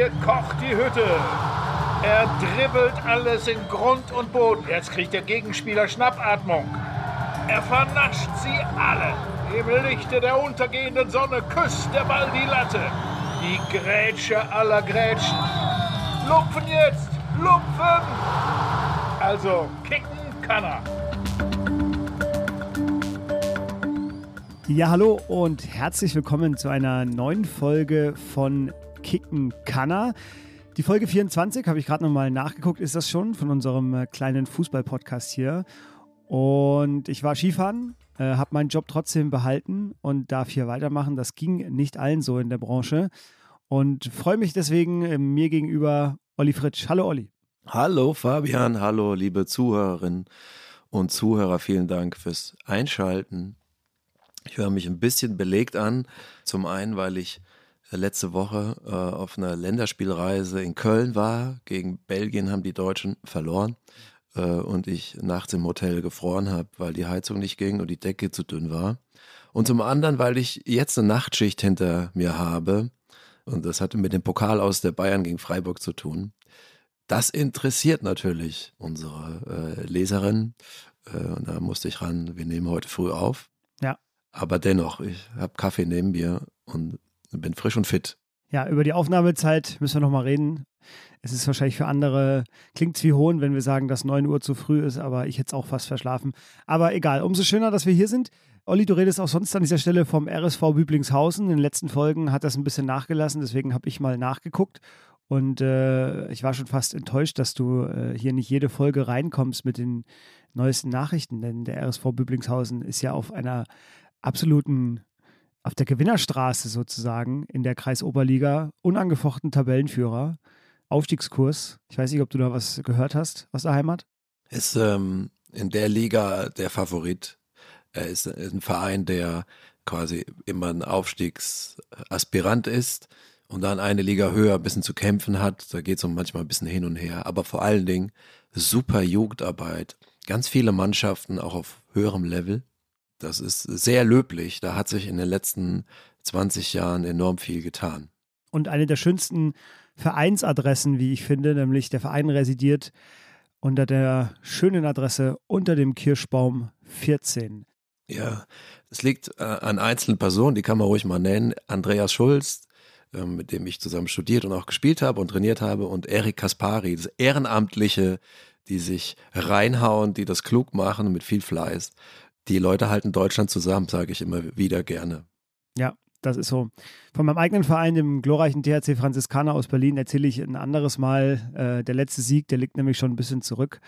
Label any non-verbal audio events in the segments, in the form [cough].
hier kocht die Hütte. Er dribbelt alles in Grund und Boden. Jetzt kriegt der Gegenspieler Schnappatmung. Er vernascht sie alle. Im Lichte der untergehenden Sonne küsst der Ball die Latte. Die Grätsche aller Grätschen. Lupfen jetzt! Lupfen! Also, kicken kann er. Ja, hallo und herzlich willkommen zu einer neuen Folge von Kicken Kanner. Die Folge 24 habe ich gerade nochmal nachgeguckt, ist das schon von unserem äh, kleinen Fußball-Podcast hier. Und ich war Skifahren, äh, habe meinen Job trotzdem behalten und darf hier weitermachen. Das ging nicht allen so in der Branche. Und freue mich deswegen äh, mir gegenüber Olli Fritsch. Hallo Olli. Hallo Fabian, hallo liebe Zuhörerinnen und Zuhörer. Vielen Dank fürs Einschalten. Ich höre mich ein bisschen belegt an. Zum einen, weil ich letzte Woche äh, auf einer Länderspielreise in Köln war. Gegen Belgien haben die Deutschen verloren äh, und ich nachts im Hotel gefroren habe, weil die Heizung nicht ging und die Decke zu dünn war. Und zum anderen, weil ich jetzt eine Nachtschicht hinter mir habe. Und das hatte mit dem Pokal aus der Bayern gegen Freiburg zu tun. Das interessiert natürlich unsere äh, Leserin. Äh, und da musste ich ran, wir nehmen heute früh auf. Ja. Aber dennoch, ich habe Kaffee neben mir und bin frisch und fit. Ja, über die Aufnahmezeit müssen wir nochmal reden. Es ist wahrscheinlich für andere, klingt es wie Hohn, wenn wir sagen, dass 9 Uhr zu früh ist, aber ich hätte es auch fast verschlafen. Aber egal, umso schöner, dass wir hier sind. Olli, du redest auch sonst an dieser Stelle vom RSV Büblingshausen. In den letzten Folgen hat das ein bisschen nachgelassen, deswegen habe ich mal nachgeguckt. Und äh, ich war schon fast enttäuscht, dass du äh, hier nicht jede Folge reinkommst mit den neuesten Nachrichten, denn der RSV Büblingshausen ist ja auf einer absoluten auf der Gewinnerstraße sozusagen in der Kreisoberliga, unangefochten Tabellenführer, Aufstiegskurs. Ich weiß nicht, ob du da was gehört hast aus der Heimat. Ist ähm, in der Liga der Favorit. Er ist, ist ein Verein, der quasi immer ein Aufstiegsaspirant ist und dann eine Liga höher ein bisschen zu kämpfen hat. Da geht es um manchmal ein bisschen hin und her. Aber vor allen Dingen super Jugendarbeit. Ganz viele Mannschaften auch auf höherem Level. Das ist sehr löblich. Da hat sich in den letzten 20 Jahren enorm viel getan. Und eine der schönsten Vereinsadressen, wie ich finde, nämlich der Verein residiert unter der schönen Adresse unter dem Kirschbaum 14. Ja, es liegt äh, an einzelnen Personen, die kann man ruhig mal nennen. Andreas Schulz, äh, mit dem ich zusammen studiert und auch gespielt habe und trainiert habe, und Erik Kaspari, das Ehrenamtliche, die sich reinhauen, die das klug machen mit viel Fleiß die Leute halten Deutschland zusammen, sage ich immer wieder gerne. Ja, das ist so. Von meinem eigenen Verein, dem glorreichen THC Franziskaner aus Berlin, erzähle ich ein anderes Mal. Äh, der letzte Sieg, der liegt nämlich schon ein bisschen zurück.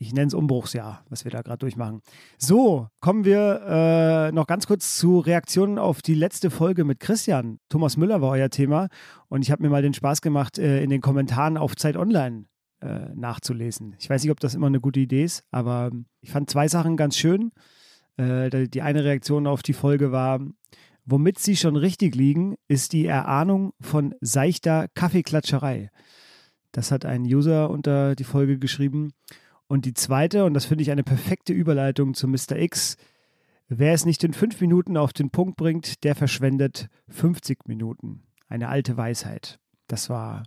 Ich nenne es Umbruchsjahr, was wir da gerade durchmachen. So, kommen wir äh, noch ganz kurz zu Reaktionen auf die letzte Folge mit Christian. Thomas Müller war euer Thema und ich habe mir mal den Spaß gemacht, äh, in den Kommentaren auf Zeit Online äh, nachzulesen. Ich weiß nicht, ob das immer eine gute Idee ist, aber ich fand zwei Sachen ganz schön. Äh, die eine Reaktion auf die Folge war, womit sie schon richtig liegen, ist die Erahnung von seichter Kaffeeklatscherei. Das hat ein User unter die Folge geschrieben. Und die zweite, und das finde ich eine perfekte Überleitung zu Mr. X, wer es nicht in fünf Minuten auf den Punkt bringt, der verschwendet 50 Minuten. Eine alte Weisheit. Das war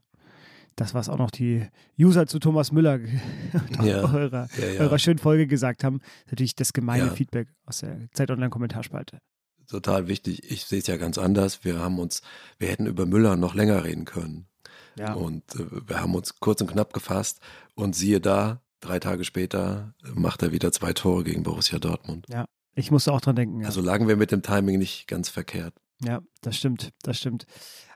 das, was auch noch die User zu Thomas Müller [laughs] ja, eurer, ja, ja. eurer schönen Folge gesagt haben, natürlich das gemeine Feedback aus der Zeit Online-Kommentarspalte. Total wichtig. Ich sehe es ja ganz anders. Wir haben uns, wir hätten über Müller noch länger reden können. Ja. Und äh, wir haben uns kurz und knapp gefasst und siehe da, drei Tage später macht er wieder zwei Tore gegen Borussia Dortmund. Ja, ich musste auch dran denken. Also lagen wir mit dem Timing nicht ganz verkehrt. Ja, das stimmt, das stimmt.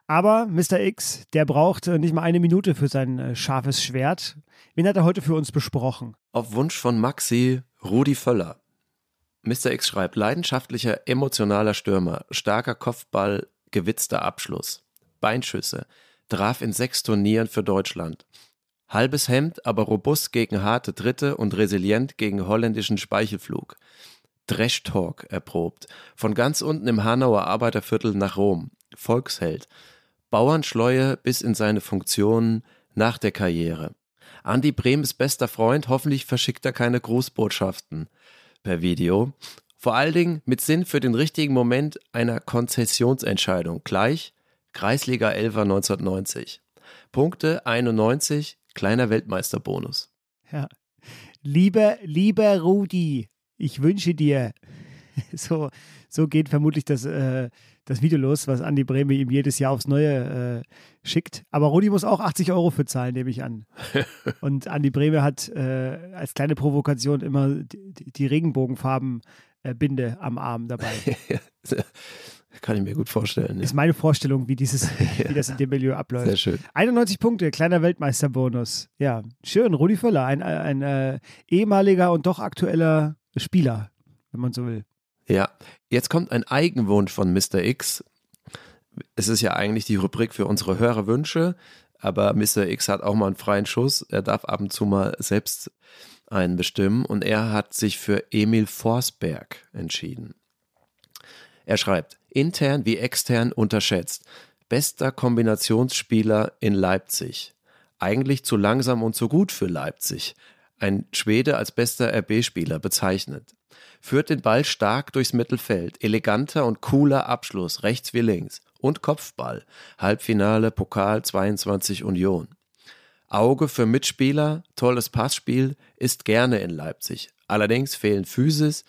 Aber Mr. X, der braucht äh, nicht mal eine Minute für sein äh, scharfes Schwert. Wen hat er heute für uns besprochen? Auf Wunsch von Maxi Rudi Völler. Mr. X schreibt, leidenschaftlicher, emotionaler Stürmer, starker Kopfball, gewitzter Abschluss, Beinschüsse, traf in sechs Turnieren für Deutschland. Halbes Hemd, aber robust gegen harte Dritte und resilient gegen holländischen Speichelflug. Trash Talk erprobt. Von ganz unten im Hanauer Arbeiterviertel nach Rom. Volksheld. Bauernschleue bis in seine Funktionen nach der Karriere. Andi Brems bester Freund, hoffentlich verschickt er keine Grußbotschaften per Video. Vor allen Dingen mit Sinn für den richtigen Moment einer Konzessionsentscheidung. Gleich Kreisliga 11 1990. Punkte 91, kleiner Weltmeisterbonus. Ja. Lieber, lieber Rudi, ich wünsche dir, [laughs] so, so geht vermutlich das, äh, das Video los, was Andi Breme ihm jedes Jahr aufs Neue äh, schickt. Aber Rudi muss auch 80 Euro für zahlen, nehme ich an. [laughs] Und Andi Breme hat äh, als kleine Provokation immer die, die Regenbogenfarben-Binde äh, am Arm dabei. [laughs] Kann ich mir gut vorstellen. Ist meine Vorstellung, wie, dieses, [laughs] wie das in dem Milieu abläuft. Sehr schön. 91 Punkte, kleiner Weltmeisterbonus. Ja, schön. Rudi Völler, ein, ein, ein äh, ehemaliger und doch aktueller Spieler, wenn man so will. Ja, jetzt kommt ein Eigenwunsch von Mr. X. Es ist ja eigentlich die Rubrik für unsere Hörerwünsche, aber Mr. X hat auch mal einen freien Schuss. Er darf ab und zu mal selbst einen bestimmen und er hat sich für Emil Forsberg entschieden. Er schreibt, intern wie extern unterschätzt. Bester Kombinationsspieler in Leipzig. Eigentlich zu langsam und zu gut für Leipzig. Ein Schwede als bester RB-Spieler bezeichnet. Führt den Ball stark durchs Mittelfeld. Eleganter und cooler Abschluss, rechts wie links. Und Kopfball. Halbfinale, Pokal 22 Union. Auge für Mitspieler, tolles Passspiel, ist gerne in Leipzig. Allerdings fehlen Physis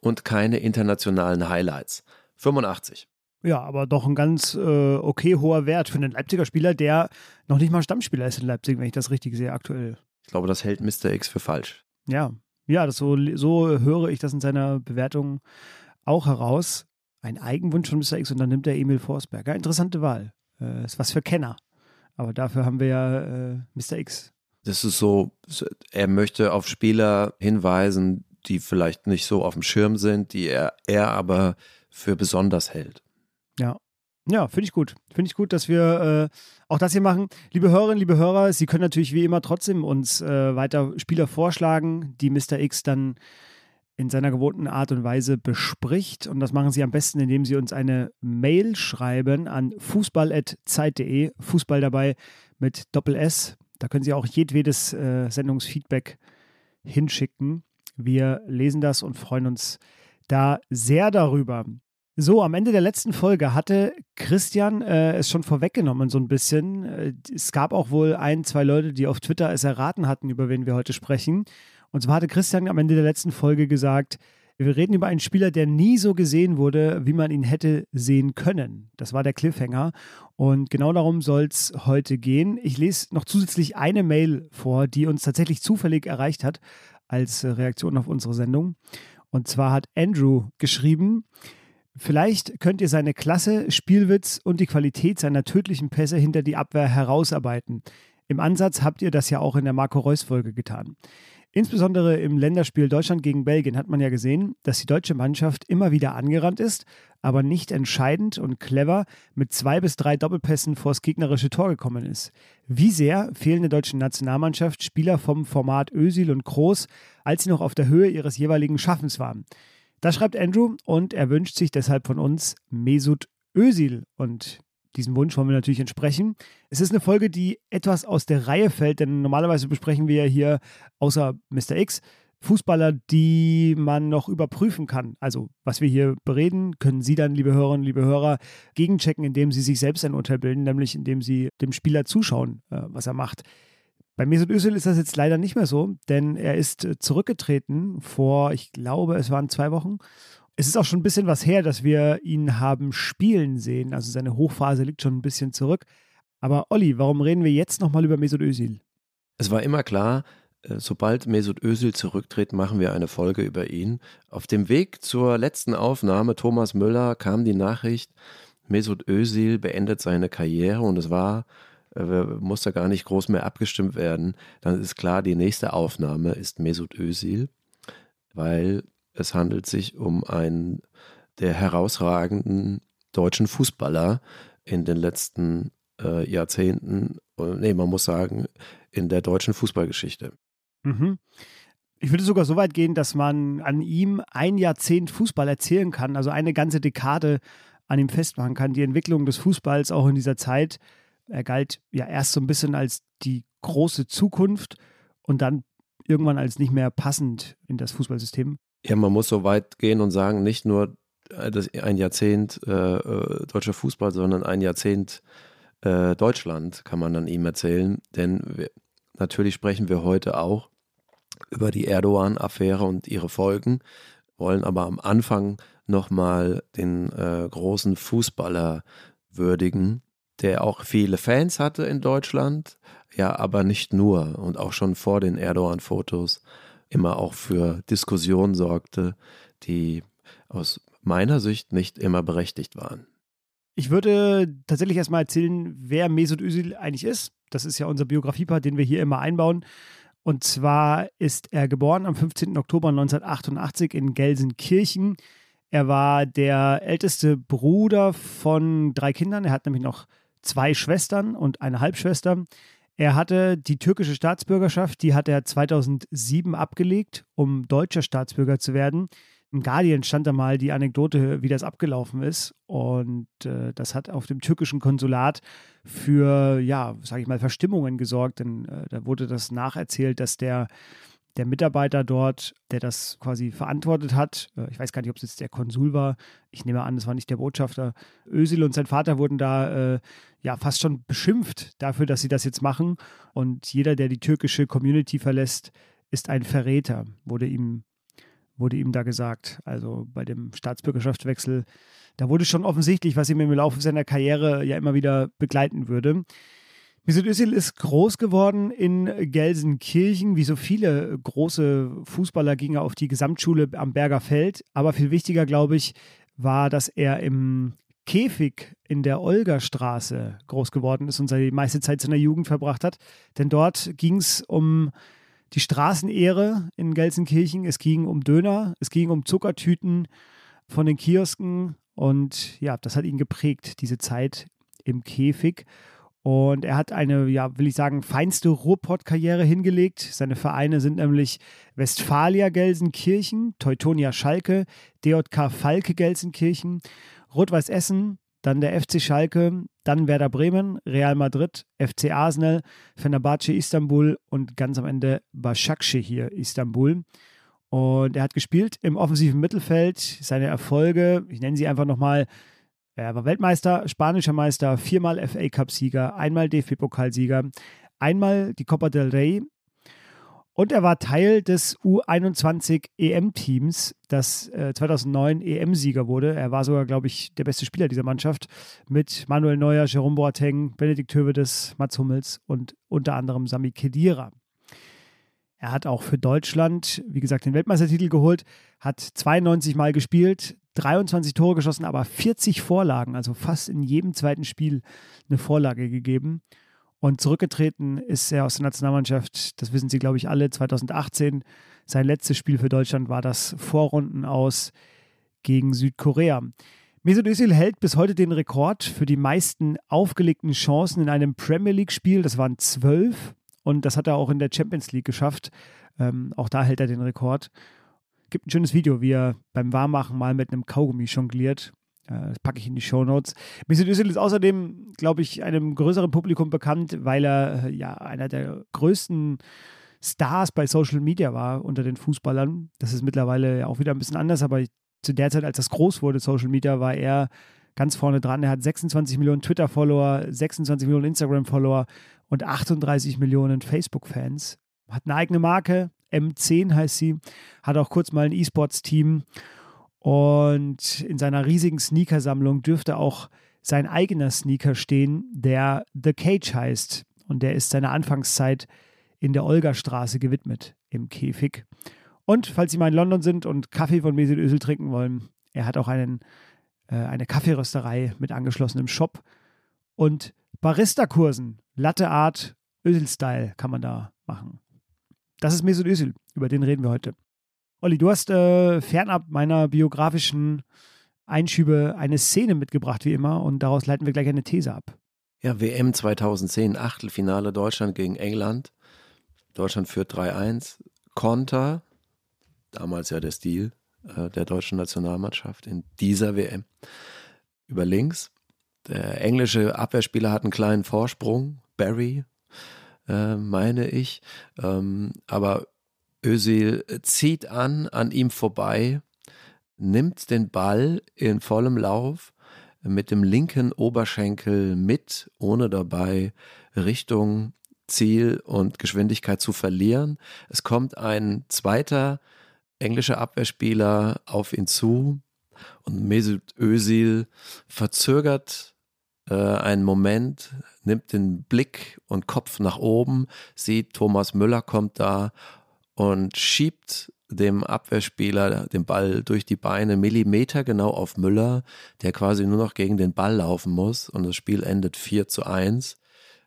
und keine internationalen Highlights. 85. Ja, aber doch ein ganz äh, okay hoher Wert für einen Leipziger Spieler, der noch nicht mal Stammspieler ist in Leipzig, wenn ich das richtig sehe aktuell. Ich glaube, das hält Mr. X für falsch. Ja, ja, das so, so höre ich das in seiner Bewertung auch heraus. Ein Eigenwunsch von Mr. X und dann nimmt er Emil Forsberg. Ja, interessante Wahl. Äh, ist was für Kenner. Aber dafür haben wir ja äh, Mr. X. Das ist so, er möchte auf Spieler hinweisen, die vielleicht nicht so auf dem Schirm sind, die er, er aber für besonders hält. Ja. Ja, finde ich gut. Finde ich gut, dass wir äh, auch das hier machen. Liebe Hörerinnen, liebe Hörer, Sie können natürlich wie immer trotzdem uns äh, weiter Spieler vorschlagen, die Mr. X dann in seiner gewohnten Art und Weise bespricht. Und das machen Sie am besten, indem Sie uns eine Mail schreiben an fußball.zeit.de. Fußball dabei mit Doppel S. Da können Sie auch jedwedes äh, Sendungsfeedback hinschicken. Wir lesen das und freuen uns da sehr darüber. So, am Ende der letzten Folge hatte Christian äh, es schon vorweggenommen, so ein bisschen. Äh, es gab auch wohl ein, zwei Leute, die auf Twitter es erraten hatten, über wen wir heute sprechen. Und zwar hatte Christian am Ende der letzten Folge gesagt, wir reden über einen Spieler, der nie so gesehen wurde, wie man ihn hätte sehen können. Das war der Cliffhanger. Und genau darum soll es heute gehen. Ich lese noch zusätzlich eine Mail vor, die uns tatsächlich zufällig erreicht hat als Reaktion auf unsere Sendung. Und zwar hat Andrew geschrieben, Vielleicht könnt ihr seine Klasse, Spielwitz und die Qualität seiner tödlichen Pässe hinter die Abwehr herausarbeiten. Im Ansatz habt ihr das ja auch in der Marco Reus-Folge getan. Insbesondere im Länderspiel Deutschland gegen Belgien hat man ja gesehen, dass die deutsche Mannschaft immer wieder angerannt ist, aber nicht entscheidend und clever mit zwei bis drei Doppelpässen vors gegnerische Tor gekommen ist. Wie sehr fehlen der deutschen Nationalmannschaft Spieler vom Format Ösil und Groß, als sie noch auf der Höhe ihres jeweiligen Schaffens waren? Das schreibt Andrew und er wünscht sich deshalb von uns Mesut Özil und diesem Wunsch wollen wir natürlich entsprechen. Es ist eine Folge, die etwas aus der Reihe fällt, denn normalerweise besprechen wir ja hier außer Mr. X Fußballer, die man noch überprüfen kann. Also, was wir hier bereden, können Sie dann, liebe Hörerinnen, liebe Hörer, gegenchecken, indem Sie sich selbst ein Urteil bilden, nämlich indem Sie dem Spieler zuschauen, äh, was er macht. Bei Mesut Özil ist das jetzt leider nicht mehr so, denn er ist äh, zurückgetreten vor, ich glaube, es waren zwei Wochen. Es ist auch schon ein bisschen was her, dass wir ihn haben spielen sehen. Also seine Hochphase liegt schon ein bisschen zurück. Aber Olli, warum reden wir jetzt nochmal über Mesut Özil? Es war immer klar, äh, sobald Mesut Özil zurücktritt, machen wir eine Folge über ihn. Auf dem Weg zur letzten Aufnahme, Thomas Müller, kam die Nachricht, Mesut Özil beendet seine Karriere und es war muss da gar nicht groß mehr abgestimmt werden, dann ist klar, die nächste Aufnahme ist Mesut Özil, weil es handelt sich um einen der herausragenden deutschen Fußballer in den letzten äh, Jahrzehnten, nee, man muss sagen, in der deutschen Fußballgeschichte. Mhm. Ich würde sogar so weit gehen, dass man an ihm ein Jahrzehnt Fußball erzählen kann, also eine ganze Dekade an ihm festmachen kann. Die Entwicklung des Fußballs auch in dieser Zeit er galt ja erst so ein bisschen als die große Zukunft und dann irgendwann als nicht mehr passend in das Fußballsystem. Ja, man muss so weit gehen und sagen, nicht nur äh, ein Jahrzehnt äh, äh, deutscher Fußball, sondern ein Jahrzehnt äh, Deutschland, kann man an ihm erzählen. Denn wir, natürlich sprechen wir heute auch über die Erdogan-Affäre und ihre Folgen, wollen aber am Anfang nochmal den äh, großen Fußballer würdigen, der auch viele Fans hatte in Deutschland, ja, aber nicht nur und auch schon vor den Erdogan-Fotos immer auch für Diskussionen sorgte, die aus meiner Sicht nicht immer berechtigt waren. Ich würde tatsächlich erstmal erzählen, wer Mesut Özil eigentlich ist. Das ist ja unser Biografiepart, den wir hier immer einbauen. Und zwar ist er geboren am 15. Oktober 1988 in Gelsenkirchen. Er war der älteste Bruder von drei Kindern. Er hat nämlich noch zwei Schwestern und eine Halbschwester. Er hatte die türkische Staatsbürgerschaft, die hat er 2007 abgelegt, um deutscher Staatsbürger zu werden. Im Guardian stand da mal die Anekdote, wie das abgelaufen ist. Und äh, das hat auf dem türkischen Konsulat für, ja, sage ich mal, Verstimmungen gesorgt. Denn äh, da wurde das nacherzählt, dass der der Mitarbeiter dort, der das quasi verantwortet hat, äh, ich weiß gar nicht, ob es jetzt der Konsul war, ich nehme an, es war nicht der Botschafter, Ösil und sein Vater wurden da äh, ja fast schon beschimpft dafür, dass sie das jetzt machen. Und jeder, der die türkische Community verlässt, ist ein Verräter, wurde ihm, wurde ihm da gesagt. Also bei dem Staatsbürgerschaftswechsel, da wurde schon offensichtlich, was ihm im Laufe seiner Karriere ja immer wieder begleiten würde. Mesut Özil ist groß geworden in Gelsenkirchen, wie so viele große Fußballer ging er auf die Gesamtschule am Berger Feld. Aber viel wichtiger, glaube ich, war, dass er im Käfig in der Olgerstraße groß geworden ist und seine meiste Zeit seiner Jugend verbracht hat. Denn dort ging es um die Straßenehre in Gelsenkirchen, es ging um Döner, es ging um Zuckertüten von den Kiosken und ja, das hat ihn geprägt, diese Zeit im Käfig. Und er hat eine, ja, will ich sagen, feinste Ruhrpott-Karriere hingelegt. Seine Vereine sind nämlich Westfalia Gelsenkirchen, Teutonia Schalke, DJK Falke Gelsenkirchen, Rot-Weiß Essen, dann der FC Schalke, dann Werder Bremen, Real Madrid, FC Arsenal, Fenerbahce Istanbul und ganz am Ende Başakşehir hier Istanbul. Und er hat gespielt im offensiven Mittelfeld. Seine Erfolge, ich nenne sie einfach nochmal, er war Weltmeister, spanischer Meister, viermal FA Cup-Sieger, einmal DFB-Pokalsieger, einmal die Copa del Rey und er war Teil des U21 EM-Teams, das äh, 2009 EM-Sieger wurde. Er war sogar, glaube ich, der beste Spieler dieser Mannschaft mit Manuel Neuer, Jerome Boateng, Benedikt Hövedes, Mats Hummels und unter anderem Sami Khedira. Er hat auch für Deutschland, wie gesagt, den Weltmeistertitel geholt, hat 92 Mal gespielt, 23 Tore geschossen, aber 40 Vorlagen, also fast in jedem zweiten Spiel eine Vorlage gegeben. Und zurückgetreten ist er aus der Nationalmannschaft, das wissen Sie, glaube ich, alle, 2018. Sein letztes Spiel für Deutschland war das Vorrunden aus gegen Südkorea. Mesut Özil hält bis heute den Rekord für die meisten aufgelegten Chancen in einem Premier League-Spiel. Das waren zwölf und das hat er auch in der Champions League geschafft. Ähm, auch da hält er den Rekord gibt ein schönes Video, wie er beim Warmmachen mal mit einem Kaugummi jongliert. Äh, das packe ich in die Show Notes. Mesut Özil ist außerdem, glaube ich, einem größeren Publikum bekannt, weil er äh, ja einer der größten Stars bei Social Media war unter den Fußballern. Das ist mittlerweile auch wieder ein bisschen anders, aber zu der Zeit, als das groß wurde, Social Media, war er ganz vorne dran. Er hat 26 Millionen Twitter-Follower, 26 Millionen Instagram-Follower und 38 Millionen Facebook-Fans. Hat eine eigene Marke, M10 heißt sie, hat auch kurz mal ein E-Sports-Team und in seiner riesigen Sneakersammlung dürfte auch sein eigener Sneaker stehen, der The Cage heißt. Und der ist seiner Anfangszeit in der Olga-Straße gewidmet, im Käfig. Und falls Sie mal in London sind und Kaffee von Mesut Özil trinken wollen, er hat auch einen, äh, eine Kaffeerösterei mit angeschlossenem Shop und Barista-Kursen, Latte Art, Özil-Style kann man da machen. Das ist Mesut Özil, über den reden wir heute. Olli, du hast äh, fernab meiner biografischen Einschübe eine Szene mitgebracht, wie immer, und daraus leiten wir gleich eine These ab. Ja, WM 2010, Achtelfinale Deutschland gegen England. Deutschland führt 3-1. Konter, damals ja der Stil äh, der deutschen Nationalmannschaft in dieser WM, über links. Der englische Abwehrspieler hat einen kleinen Vorsprung, Barry, äh, meine ich. Ähm, aber Özil zieht an, an ihm vorbei, nimmt den Ball in vollem Lauf, mit dem linken Oberschenkel mit, ohne dabei Richtung, Ziel und Geschwindigkeit zu verlieren. Es kommt ein zweiter englischer Abwehrspieler auf ihn zu und Mesut Özil verzögert äh, einen Moment, nimmt den Blick und Kopf nach oben, sieht Thomas Müller kommt da und schiebt dem Abwehrspieler den Ball durch die Beine Millimeter genau auf Müller, der quasi nur noch gegen den Ball laufen muss und das Spiel endet 4 zu 1.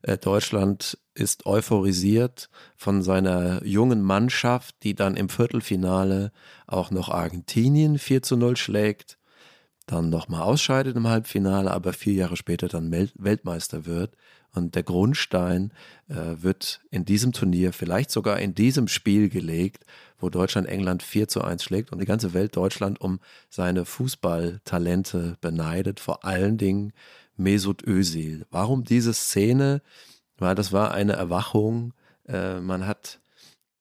Äh, Deutschland ist euphorisiert von seiner jungen Mannschaft, die dann im Viertelfinale auch noch Argentinien 4 zu 0 schlägt, dann nochmal ausscheidet im Halbfinale, aber vier Jahre später dann Weltmeister wird. Und der Grundstein äh, wird in diesem Turnier, vielleicht sogar in diesem Spiel gelegt, wo Deutschland England 4 zu 1 schlägt und die ganze Welt Deutschland um seine Fußballtalente beneidet, vor allen Dingen Mesut Özil. Warum diese Szene? Weil das war eine Erwachung. Äh, man hat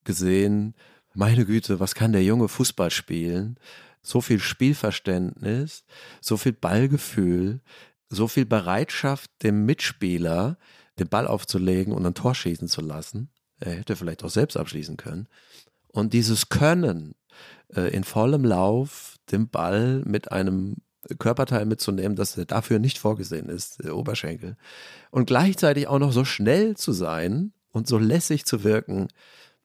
gesehen, meine Güte, was kann der junge Fußball spielen? So viel Spielverständnis, so viel Ballgefühl, so viel Bereitschaft, dem Mitspieler den Ball aufzulegen und ein Tor schießen zu lassen. Er hätte vielleicht auch selbst abschließen können. Und dieses Können, äh, in vollem Lauf den Ball mit einem Körperteil mitzunehmen, das dafür nicht vorgesehen ist, der Oberschenkel. Und gleichzeitig auch noch so schnell zu sein und so lässig zu wirken,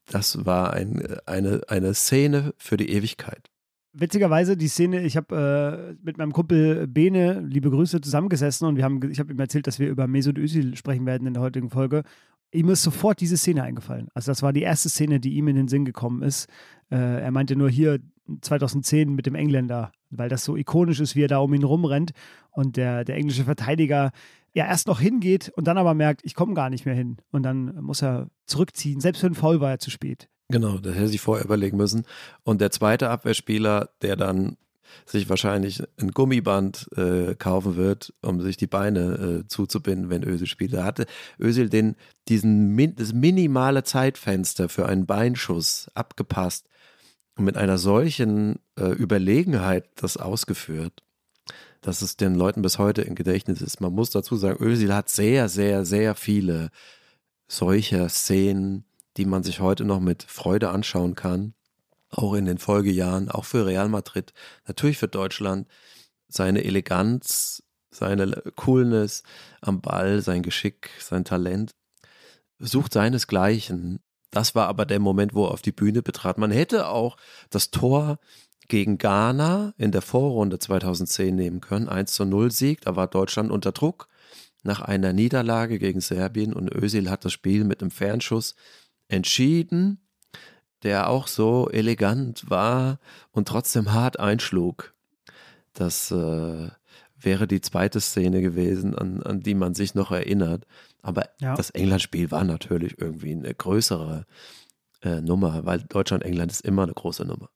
das war ein, eine, eine Szene für die Ewigkeit. Witzigerweise die Szene, ich habe äh, mit meinem Kumpel Bene, liebe Grüße, zusammengesessen und wir haben, ich habe ihm erzählt, dass wir über Mesut Özil sprechen werden in der heutigen Folge. Ihm ist sofort diese Szene eingefallen. Also das war die erste Szene, die ihm in den Sinn gekommen ist. Äh, er meinte nur hier 2010 mit dem Engländer, weil das so ikonisch ist, wie er da um ihn rumrennt und der, der englische Verteidiger ja erst noch hingeht und dann aber merkt, ich komme gar nicht mehr hin. Und dann muss er zurückziehen. Selbst für einen Foul war er zu spät. Genau, das hätte sich vorher überlegen müssen. Und der zweite Abwehrspieler, der dann sich wahrscheinlich ein Gummiband äh, kaufen wird, um sich die Beine äh, zuzubinden, wenn Ösel spielt. Da hatte Ösel den, diesen, das minimale Zeitfenster für einen Beinschuss abgepasst und mit einer solchen äh, Überlegenheit das ausgeführt, dass es den Leuten bis heute im Gedächtnis ist. Man muss dazu sagen, Özil hat sehr, sehr, sehr viele solcher Szenen, die man sich heute noch mit Freude anschauen kann. Auch in den Folgejahren, auch für Real Madrid, natürlich für Deutschland. Seine Eleganz, seine Coolness am Ball, sein Geschick, sein Talent sucht seinesgleichen. Das war aber der Moment, wo er auf die Bühne betrat. Man hätte auch das Tor gegen Ghana in der Vorrunde 2010 nehmen können. 1 zu 0 Sieg, da war Deutschland unter Druck nach einer Niederlage gegen Serbien und Özil hat das Spiel mit einem Fernschuss entschieden, der auch so elegant war und trotzdem hart einschlug. Das äh, wäre die zweite Szene gewesen, an, an die man sich noch erinnert. Aber ja. das England-Spiel war natürlich irgendwie eine größere äh, Nummer, weil Deutschland-England ist immer eine große Nummer.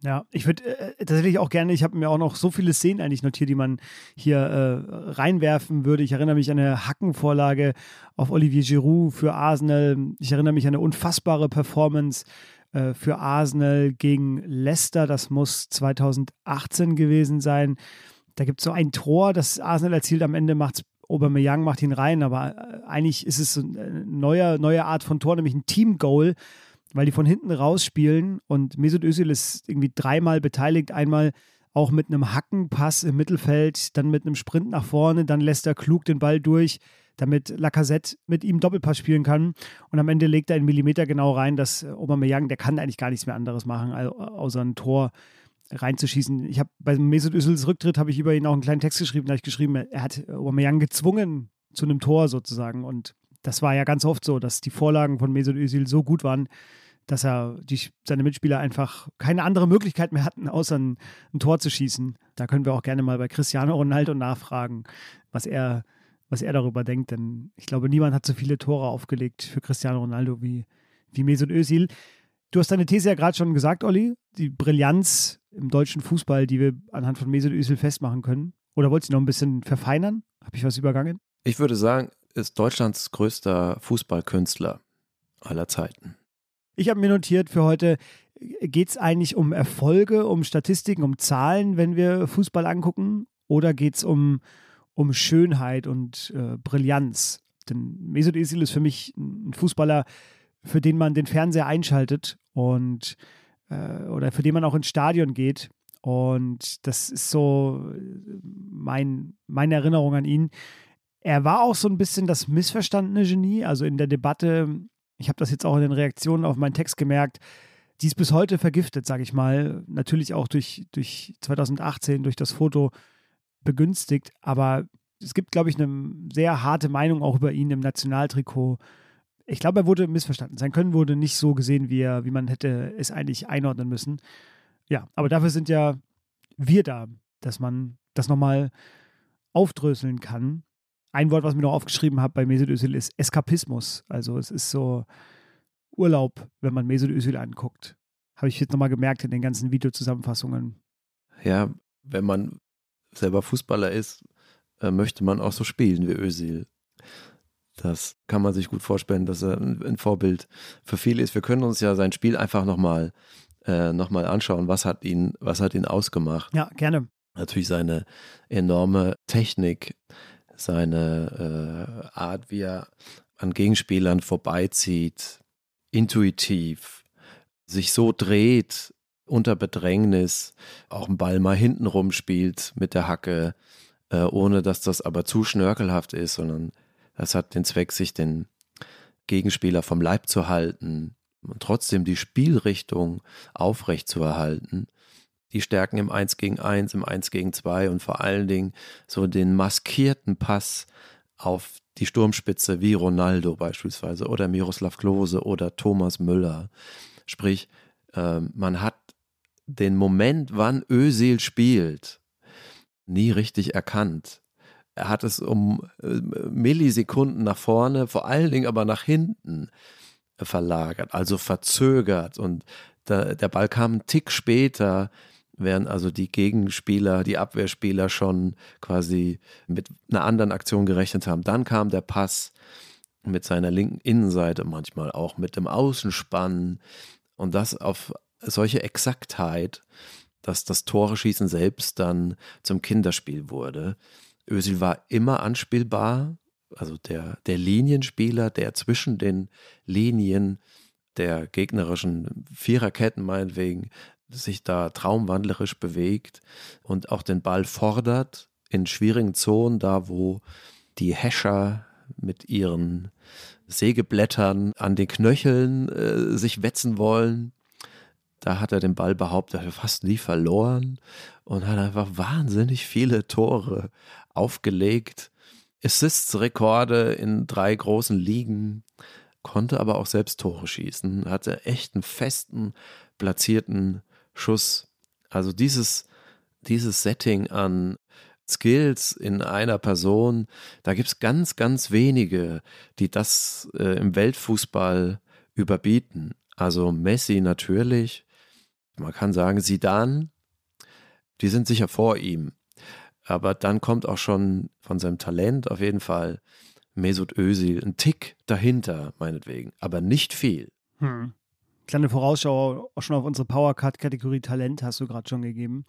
Ja, ich würde äh, tatsächlich auch gerne, ich habe mir auch noch so viele Szenen eigentlich notiert, die man hier äh, reinwerfen würde. Ich erinnere mich an eine Hackenvorlage auf Olivier Giroud für Arsenal. Ich erinnere mich an eine unfassbare Performance äh, für Arsenal gegen Leicester. Das muss 2018 gewesen sein. Da gibt es so ein Tor, das Arsenal erzielt. Am Ende macht Aubameyang macht ihn rein, aber äh, eigentlich ist es eine neue, neue Art von Tor, nämlich ein Team-Goal, weil die von hinten rausspielen und Mesut Özil ist irgendwie dreimal beteiligt. Einmal auch mit einem Hackenpass im Mittelfeld, dann mit einem Sprint nach vorne, dann lässt er klug den Ball durch, damit Lacazette mit ihm Doppelpass spielen kann. Und am Ende legt er einen Millimeter genau rein, dass Aubameyang, der kann eigentlich gar nichts mehr anderes machen, außer ein Tor reinzuschießen. Ich habe bei Mesut Özils Rücktritt habe ich über ihn auch einen kleinen Text geschrieben, da habe ich geschrieben, er hat Aubameyang gezwungen zu einem Tor sozusagen und das war ja ganz oft so, dass die Vorlagen von Mesut Özil so gut waren, dass er die, seine Mitspieler einfach keine andere Möglichkeit mehr hatten, außer ein, ein, Tor zu schießen. Da können wir auch gerne mal bei Cristiano Ronaldo nachfragen, was er, was er darüber denkt. Denn ich glaube, niemand hat so viele Tore aufgelegt für Cristiano Ronaldo wie, wie Mesut Özil. Du hast deine These ja gerade schon gesagt, Olli, die Brillanz im deutschen Fußball, die wir anhand von Mesut Özil festmachen können. Oder wolltest du noch ein bisschen verfeinern? Habe ich was übergangen? Ich würde sagen, ist Deutschlands größter Fußballkünstler aller Zeiten. Ich habe mir notiert für heute, geht es eigentlich um Erfolge, um Statistiken, um Zahlen, wenn wir Fußball angucken? Oder geht es um, um Schönheit und äh, Brillanz. Denn Mesut Özil ist für mich ein Fußballer, für den man den Fernseher einschaltet und äh, oder für den man auch ins Stadion geht. Und das ist so mein, meine Erinnerung an ihn. Er war auch so ein bisschen das missverstandene Genie. Also in der Debatte, ich habe das jetzt auch in den Reaktionen auf meinen Text gemerkt, die ist bis heute vergiftet, sage ich mal. Natürlich auch durch, durch 2018, durch das Foto begünstigt. Aber es gibt, glaube ich, eine sehr harte Meinung auch über ihn im Nationaltrikot. Ich glaube, er wurde missverstanden. Sein Können wurde nicht so gesehen, wie, er, wie man hätte es eigentlich einordnen müssen. Ja, aber dafür sind ja wir da, dass man das nochmal aufdröseln kann. Ein Wort, was mir noch aufgeschrieben habe bei Mesut Özil, ist Eskapismus. Also es ist so Urlaub, wenn man Mesut Özil anguckt. Habe ich jetzt nochmal gemerkt in den ganzen Videozusammenfassungen. Ja, wenn man selber Fußballer ist, äh, möchte man auch so spielen wie Özil. Das kann man sich gut vorstellen, dass er ein Vorbild für viele ist. Wir können uns ja sein Spiel einfach nochmal äh, noch anschauen. Was hat ihn, was hat ihn ausgemacht? Ja, gerne. Natürlich seine enorme Technik, seine äh, Art, wie er an Gegenspielern vorbeizieht, intuitiv, sich so dreht unter Bedrängnis, auch einen Ball mal hintenrum spielt mit der Hacke, äh, ohne dass das aber zu schnörkelhaft ist, sondern das hat den Zweck, sich den Gegenspieler vom Leib zu halten und trotzdem die Spielrichtung aufrecht zu erhalten. Die Stärken im 1 gegen 1, im 1 gegen 2 und vor allen Dingen so den maskierten Pass auf die Sturmspitze wie Ronaldo beispielsweise oder Miroslav Klose oder Thomas Müller. Sprich, äh, man hat den Moment, wann Özil spielt, nie richtig erkannt. Er hat es um äh, Millisekunden nach vorne, vor allen Dingen aber nach hinten verlagert, also verzögert. Und der Ball kam einen Tick später, während also die Gegenspieler, die Abwehrspieler schon quasi mit einer anderen Aktion gerechnet haben. Dann kam der Pass mit seiner linken Innenseite, manchmal auch mit dem Außenspann und das auf solche Exaktheit, dass das Tore-Schießen selbst dann zum Kinderspiel wurde. Özil war immer anspielbar, also der, der Linienspieler, der zwischen den Linien der gegnerischen Viererketten meinetwegen sich da traumwandlerisch bewegt und auch den Ball fordert in schwierigen Zonen, da wo die Häscher mit ihren Sägeblättern an den Knöcheln äh, sich wetzen wollen. Da hat er den Ball behauptet, fast nie verloren und hat einfach wahnsinnig viele Tore aufgelegt. Assists-Rekorde in drei großen Ligen, konnte aber auch selbst Tore schießen, hatte echt einen festen, platzierten Schuss. Also dieses, dieses Setting an Skills in einer Person, da gibt es ganz, ganz wenige, die das äh, im Weltfußball überbieten. Also Messi natürlich, man kann sagen, Sidan, die sind sicher vor ihm. Aber dann kommt auch schon von seinem Talent auf jeden Fall Mesut Özil ein Tick dahinter, meinetwegen, aber nicht viel. Hm. Kleine Vorausschau auch schon auf unsere Powercard-Kategorie Talent hast du gerade schon gegeben.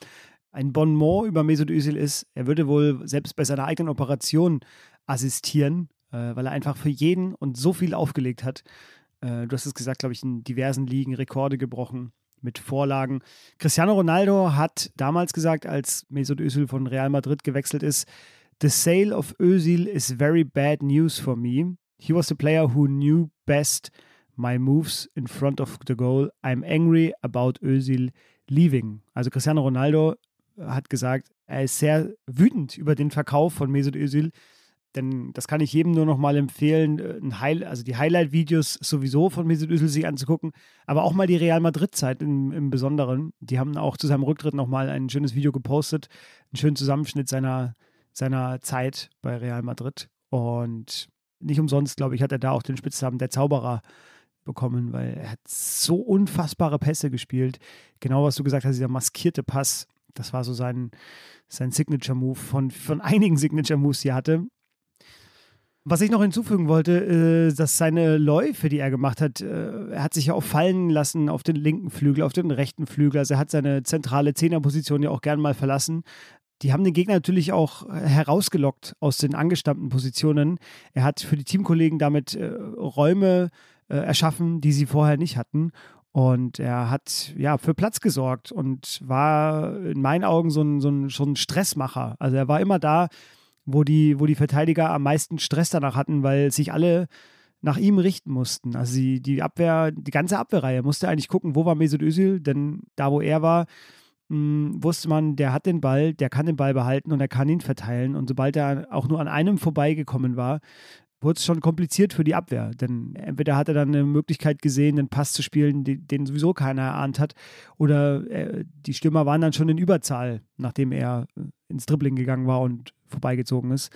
Ein Bon mot über Mesut Özil ist, er würde wohl selbst bei seiner eigenen Operation assistieren, äh, weil er einfach für jeden und so viel aufgelegt hat. Äh, du hast es gesagt, glaube ich, in diversen Ligen Rekorde gebrochen mit Vorlagen. Cristiano Ronaldo hat damals gesagt, als Mesut Özil von Real Madrid gewechselt ist, The sale of Özil is very bad news for me. He was the player who knew best my moves in front of the goal. I'm angry about Özil leaving. Also Cristiano Ronaldo hat gesagt, er ist sehr wütend über den Verkauf von Mesut Özil. Denn das kann ich jedem nur noch mal empfehlen, äh, ein High, also die Highlight-Videos sowieso von Mesut Özil sich anzugucken, aber auch mal die Real Madrid-Zeit im, im, Besonderen. Die haben auch zu seinem Rücktritt noch mal ein schönes Video gepostet, einen schönen Zusammenschnitt seiner, seiner Zeit bei Real Madrid. Und nicht umsonst, glaube ich, hat er da auch den Spitznamen der Zauberer bekommen, weil er hat so unfassbare Pässe gespielt. Genau was du gesagt hast, dieser maskierte Pass, das war so sein, sein Signature-Move von, von einigen Signature-Moves, die er hatte. Was ich noch hinzufügen wollte, äh, dass seine Läufe, die er gemacht hat, äh, er hat sich ja auch fallen lassen auf den linken Flügel, auf den rechten Flügel. Also er hat seine zentrale Zehnerposition ja auch gern mal verlassen. die haben den Gegner natürlich auch herausgelockt aus den angestammten Positionen. Er hat für die Teamkollegen damit äh, Räume erschaffen, die sie vorher nicht hatten. Und er hat ja für Platz gesorgt und war in meinen Augen so ein, so ein, so ein Stressmacher. Also er war immer da, wo die, wo die Verteidiger am meisten Stress danach hatten, weil sich alle nach ihm richten mussten. Also die, die Abwehr, die ganze Abwehrreihe musste eigentlich gucken, wo war Mesut Özil, denn da, wo er war, mh, hm, wusste man, der hat den Ball, der kann den Ball behalten und er kann ihn verteilen. Und sobald er auch nur an einem vorbeigekommen war, wurde es schon kompliziert für die Abwehr. Denn entweder hat er dann eine Möglichkeit gesehen, einen Pass zu spielen, den, den sowieso keiner erahnt hat, oder äh, die Stürmer waren dann schon in Überzahl, nachdem er äh, ins Dribbling gegangen war und vorbeigezogen ist.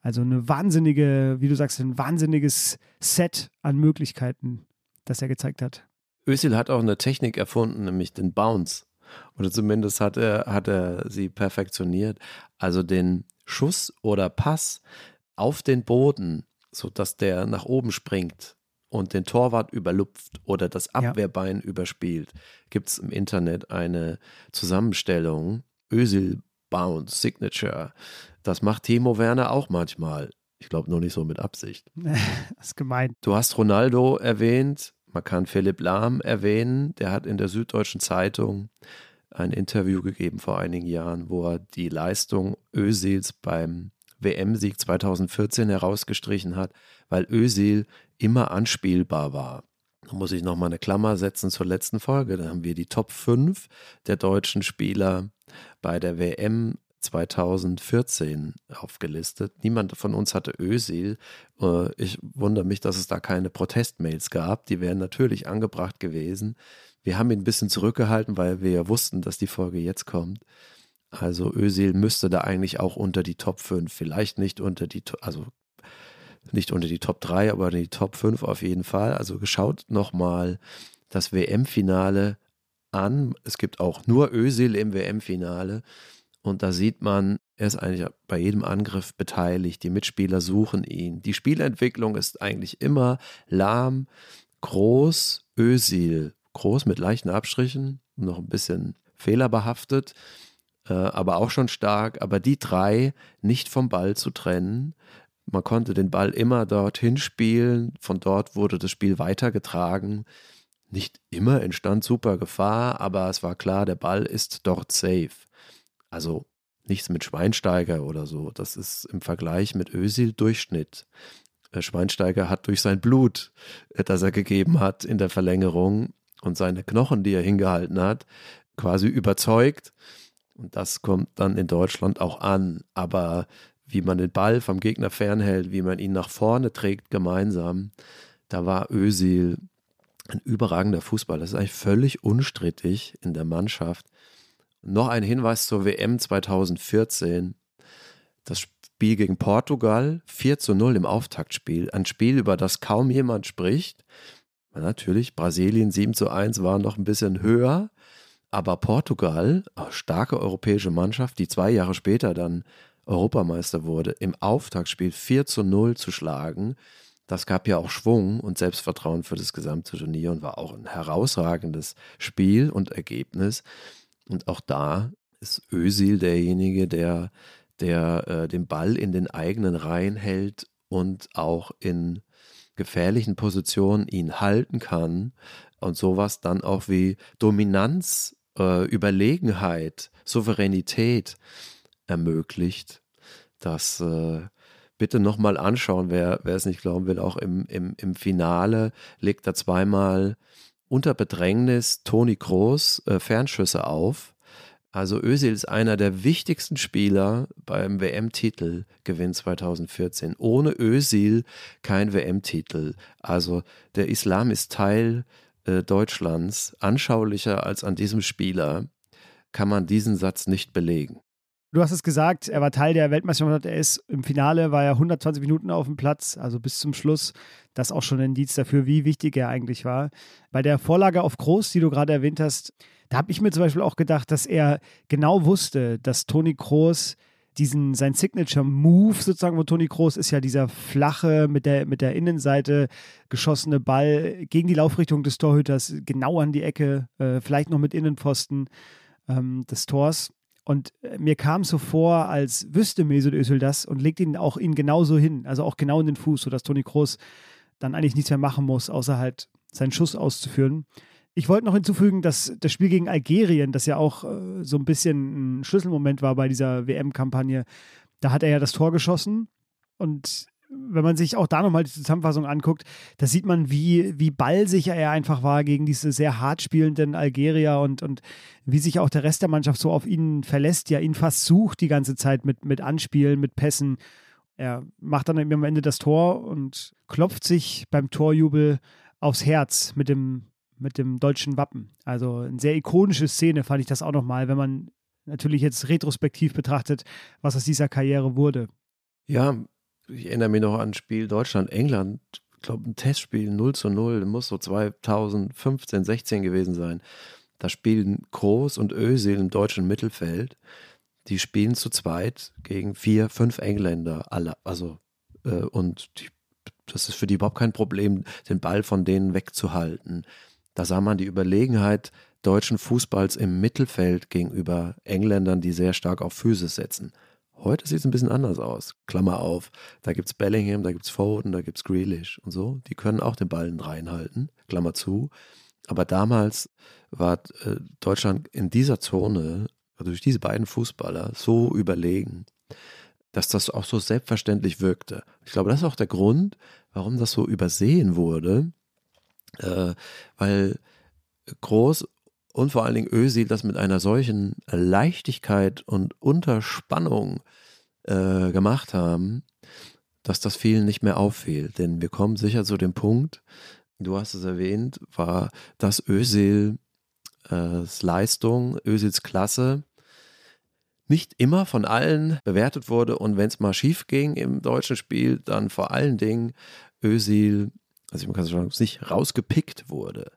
Also eine wahnsinnige, wie du sagst, ein wahnsinniges Set an Möglichkeiten, das er gezeigt hat. Özil hat auch eine Technik erfunden, nämlich den Bounce. Oder zumindest hat er, hat er sie perfektioniert. Also den Schuss oder Pass auf den Boden, sodass der nach oben springt und den Torwart überlupft oder das Abwehrbein ja. überspielt, gibt es im Internet eine Zusammenstellung. Özil Bounce, Signature. Das macht Timo Werner auch manchmal. Ich glaube nur nicht so mit Absicht. [laughs] das ist gemein. Du hast Ronaldo erwähnt. Man kann Philipp Lahm erwähnen. Der hat in der Süddeutschen Zeitung ein Interview gegeben vor einigen Jahren, wo er die Leistung Özils beim WM-Sieg 2014 herausgestrichen hat, weil Özil immer anspielbar war. Da muss ich nochmal eine Klammer setzen zur letzten Folge. Da haben wir die Top 5 der deutschen Spieler bei der WM 2014 aufgelistet. Niemand von uns hatte Ösil. Äh, ich wundere mich, dass es da keine Protestmails gab. Die wären natürlich angebracht gewesen. Wir haben ihn ein bisschen zurückgehalten, weil wir ja wussten, dass die Folge jetzt kommt. Also Ösil müsste da eigentlich auch unter die Top 5, vielleicht nicht unter die, also nicht unter die Top 3, aber in die Top 5 auf jeden Fall. Also geschaut nochmal das WM-Finale an. Es gibt auch nur Ösil im WM-Finale. Und da sieht man, er ist eigentlich bei jedem Angriff beteiligt. Die Mitspieler suchen ihn. Die Spielentwicklung ist eigentlich immer lahm, groß, Ösil. Groß mit leichten Abstrichen, noch ein bisschen fehlerbehaftet, äh, aber auch schon stark. Aber die drei nicht vom Ball zu trennen. Man konnte den Ball immer dorthin spielen. Von dort wurde das Spiel weitergetragen. Nicht immer entstand super Gefahr, aber es war klar, der Ball ist dort safe. Also nichts mit Schweinsteiger oder so. Das ist im Vergleich mit Ösil Durchschnitt. Äh, Schweinsteiger hat durch sein Blut, äh, das er gegeben hat in der Verlängerung und seine Knochen, die er hingehalten hat, quasi überzeugt. Und das kommt dann in Deutschland auch an. Aber wie man den Ball vom Gegner fernhält, wie man ihn nach vorne trägt gemeinsam, da war Ösil ein überragender Fußball. Das ist eigentlich völlig unstrittig in der Mannschaft. Noch ein Hinweis zur WM 2014. Das Spiel gegen Portugal 4 zu 0 im Auftaktspiel. Ein Spiel, über das kaum jemand spricht. Natürlich, Brasilien 7 zu 1 war noch ein bisschen höher. Aber Portugal, starke europäische Mannschaft, die zwei Jahre später dann Europameister wurde, im Auftaktspiel 4 zu 0 zu schlagen, das gab ja auch Schwung und Selbstvertrauen für das gesamte Turnier und war auch ein herausragendes Spiel und Ergebnis. Und auch da ist Ösil derjenige, der, der äh, den Ball in den eigenen Reihen hält und auch in gefährlichen Positionen ihn halten kann und sowas dann auch wie Dominanz, äh, Überlegenheit, Souveränität ermöglicht. Das äh, bitte nochmal anschauen, wer, wer es nicht glauben will. Auch im, im, im Finale legt er zweimal unter Bedrängnis Toni Kroos äh, Fernschüsse auf. Also Özil ist einer der wichtigsten Spieler beim WM-Titel Gewinn 2014. Ohne Özil kein WM-Titel. Also der Islam ist Teil äh, Deutschlands. Anschaulicher als an diesem Spieler kann man diesen Satz nicht belegen. Du hast es gesagt, er war Teil der Weltmeisterschaft. Er ist im Finale, war er 120 Minuten auf dem Platz, also bis zum Schluss. Das auch schon ein Indiz dafür, wie wichtig er eigentlich war. Bei der Vorlage auf Groß, die du gerade erwähnt hast, da habe ich mir zum Beispiel auch gedacht, dass er genau wusste, dass Toni Kroos diesen, sein Signature-Move sozusagen wo Toni Kroos ist ja dieser flache, mit der, mit der Innenseite geschossene Ball gegen die Laufrichtung des Torhüters, genau an die Ecke, äh, vielleicht noch mit Innenpfosten ähm, des Tors. Und äh, mir kam so vor, als wüsste Mesut Özil das und legt ihn auch ihn genauso hin, also auch genau in den Fuß, sodass Toni Kroos dann eigentlich nichts mehr machen muss, außer halt seinen Schuss auszuführen. Ich wollte noch hinzufügen, dass das Spiel gegen Algerien, das ja auch äh, so ein bisschen ein Schlüsselmoment war bei dieser WM-Kampagne, da hat er ja das Tor geschossen und wenn man sich auch da nochmal die Zusammenfassung anguckt, da sieht man, wie, wie ballsicher er einfach war gegen diese sehr hart spielenden Algerier und, und wie sich auch der Rest der Mannschaft so auf ihn verlässt, ja, ihn fast sucht die ganze Zeit mit, mit Anspielen, mit Pässen. Er macht dann am Ende das Tor und klopft sich beim Torjubel aufs Herz mit dem, mit dem deutschen Wappen. Also eine sehr ikonische Szene fand ich das auch nochmal, wenn man natürlich jetzt retrospektiv betrachtet, was aus dieser Karriere wurde. Ja, ich erinnere mich noch an ein Spiel Deutschland-England, ich glaube ein Testspiel 0 zu 0, muss so 2015, 16 gewesen sein. Da spielen Groß und Özil im deutschen Mittelfeld. Die spielen zu zweit gegen vier, fünf Engländer, alle, also äh, und die, das ist für die überhaupt kein Problem, den Ball von denen wegzuhalten. Da sah man die Überlegenheit deutschen Fußballs im Mittelfeld gegenüber Engländern, die sehr stark auf Physis setzen. Heute sieht es ein bisschen anders aus. Klammer auf. Da gibt es Bellingham, da gibt es Foden, da gibt es Grealish und so. Die können auch den Ballen reinhalten. Klammer zu. Aber damals war äh, Deutschland in dieser Zone, also durch diese beiden Fußballer, so überlegen, dass das auch so selbstverständlich wirkte. Ich glaube, das ist auch der Grund, warum das so übersehen wurde, äh, weil Groß und vor allen Dingen Ösi das mit einer solchen Leichtigkeit und Unterspannung äh, gemacht haben, dass das vielen nicht mehr auffiel. Denn wir kommen sicher zu dem Punkt, du hast es erwähnt, war, dass Özil äh, Leistung, Özils Klasse nicht immer von allen bewertet wurde und wenn es mal schief ging im deutschen Spiel, dann vor allen Dingen Özil, also man kann sagen, nicht rausgepickt wurde.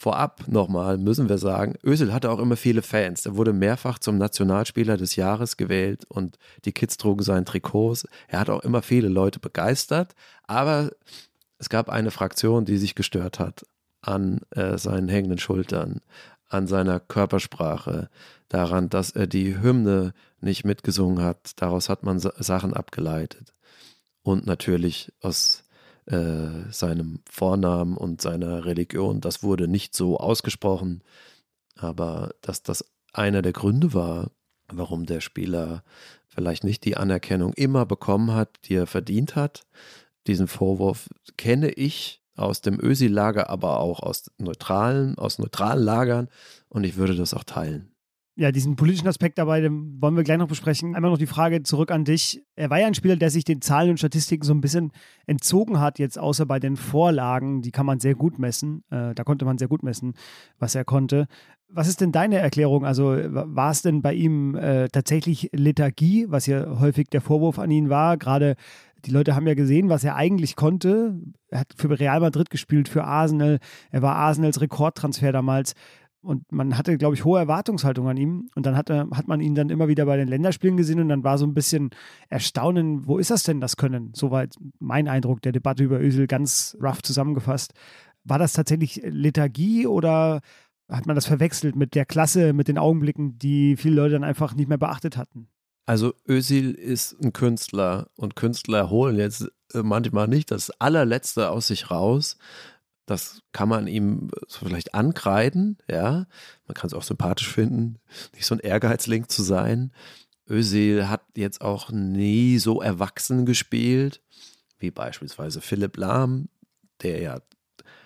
Vorab nochmal müssen wir sagen, Özil hatte auch immer viele Fans. Er wurde mehrfach zum Nationalspieler des Jahres gewählt und die Kids trugen seinen Trikots. Er hat auch immer viele Leute begeistert, aber es gab eine Fraktion, die sich gestört hat an äh, seinen hängenden Schultern, an seiner Körpersprache, daran, dass er die Hymne nicht mitgesungen hat. Daraus hat man Sachen abgeleitet. Und natürlich aus äh, seinem Vornamen und seiner Religion. Das wurde nicht so ausgesprochen, aber dass das einer der Gründe war, warum der Spieler vielleicht nicht die Anerkennung immer bekommen hat, die er verdient hat. Diesen Vorwurf kenne ich aus dem Ösi-Lager, aber auch aus neutralen, aus neutralen Lagern und ich würde das auch teilen ja, diesen politischen Aspekt dabei, den wollen wir gleich noch besprechen. Einmal noch die Frage zurück an dich. Er war ja ein Spieler, der sich den Zahlen und Statistiken so ein bisschen entzogen hat, jetzt außer bei den Vorlagen. Die kann man sehr gut messen. Äh, da konnte man sehr gut messen, was er konnte. Was ist denn deine Erklärung? Also war es denn bei ihm äh, tatsächlich Lethargie, was ja häufig der Vorwurf an ihn war? Gerade die Leute haben ja gesehen, was er eigentlich konnte. Er hat für Real Madrid gespielt, für Arsenal. Er war Arsenals Rekordtransfer damals. Und man hatte, glaube ich, hohe Erwartungshaltung an ihm. Und dann hatte, hat man ihn dann immer wieder bei den Länderspielen gesehen und dann war so ein bisschen Erstaunen, wo ist das denn, das Können? Soweit mein Eindruck der Debatte über Ösel ganz rough zusammengefasst. War das tatsächlich Lethargie oder hat man das verwechselt mit der Klasse, mit den Augenblicken, die viele Leute dann einfach nicht mehr beachtet hatten? Also Özil ist ein Künstler und Künstler holen jetzt äh, manchmal nicht das allerletzte aus sich raus, das kann man ihm vielleicht ankreiden, ja. Man kann es auch sympathisch finden, nicht so ein Ehrgeizling zu sein. Özil hat jetzt auch nie so erwachsen gespielt, wie beispielsweise Philipp Lahm, der ja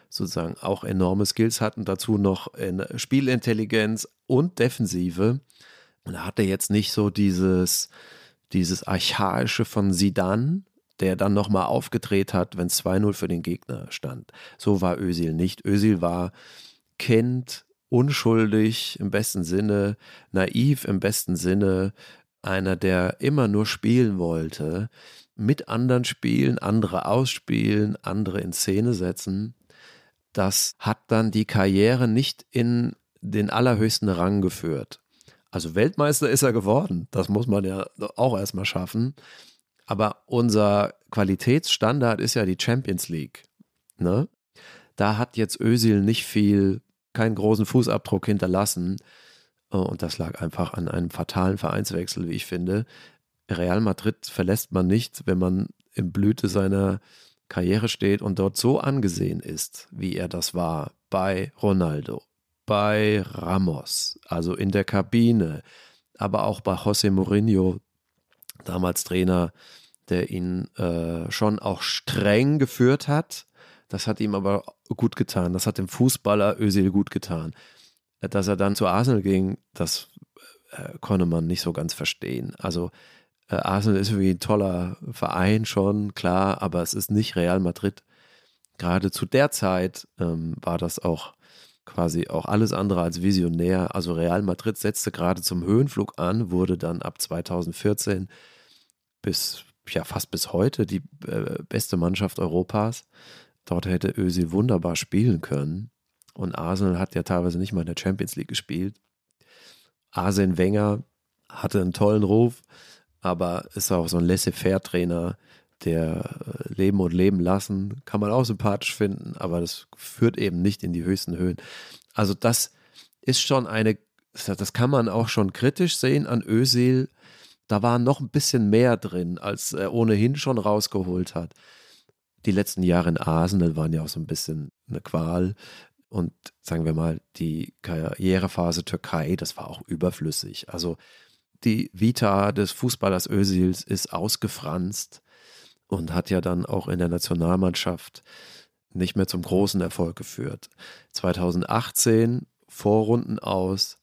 sozusagen auch enorme Skills hat und dazu noch in Spielintelligenz und Defensive. Und da hat er jetzt nicht so dieses, dieses Archaische von Sidan, der dann nochmal aufgedreht hat, wenn es 2-0 für den Gegner stand. So war Ösil nicht. Ösil war Kind, unschuldig im besten Sinne, naiv im besten Sinne, einer, der immer nur spielen wollte, mit anderen spielen, andere ausspielen, andere in Szene setzen. Das hat dann die Karriere nicht in den allerhöchsten Rang geführt. Also Weltmeister ist er geworden, das muss man ja auch erstmal schaffen. Aber unser Qualitätsstandard ist ja die Champions League. Ne? Da hat jetzt Özil nicht viel, keinen großen Fußabdruck hinterlassen. Äh, und das lag einfach an einem fatalen Vereinswechsel, wie ich finde. Real Madrid verlässt man nicht, wenn man im Blüte seiner Karriere steht und dort so angesehen ist, wie er das war bei Ronaldo, bei Ramos, also in der Kabine, aber auch bei José Mourinho, damals Trainer, der ihn äh, schon auch streng geführt hat. Das hat ihm aber gut getan. Das hat dem Fußballer Özil gut getan. Dass er dann zu Arsenal ging, das äh, konnte man nicht so ganz verstehen. Also äh, Arsenal ist irgendwie ein toller Verein schon, klar, aber es ist nicht Real Madrid. Gerade zu der Zeit ähm, war das auch quasi auch alles andere als visionär. Also Real Madrid setzte gerade zum Höhenflug an, wurde dann ab 2014 bis ja fast bis heute die äh, beste Mannschaft Europas. Dort hätte Özil wunderbar spielen können. Und Arsenal hat ja teilweise nicht mal in der Champions League gespielt. Arsene Wenger hatte einen tollen Ruf, aber ist auch so ein Laissez-faire-Trainer, der äh, Leben und Leben lassen, kann man auch sympathisch finden, aber das führt eben nicht in die höchsten Höhen. Also das ist schon eine, das kann man auch schon kritisch sehen an Özil. Da war noch ein bisschen mehr drin, als er ohnehin schon rausgeholt hat. Die letzten Jahre in Arsenal waren ja auch so ein bisschen eine Qual. Und sagen wir mal, die Karrierephase Türkei, das war auch überflüssig. Also die Vita des Fußballers Özils ist ausgefranst und hat ja dann auch in der Nationalmannschaft nicht mehr zum großen Erfolg geführt. 2018 Vorrunden aus,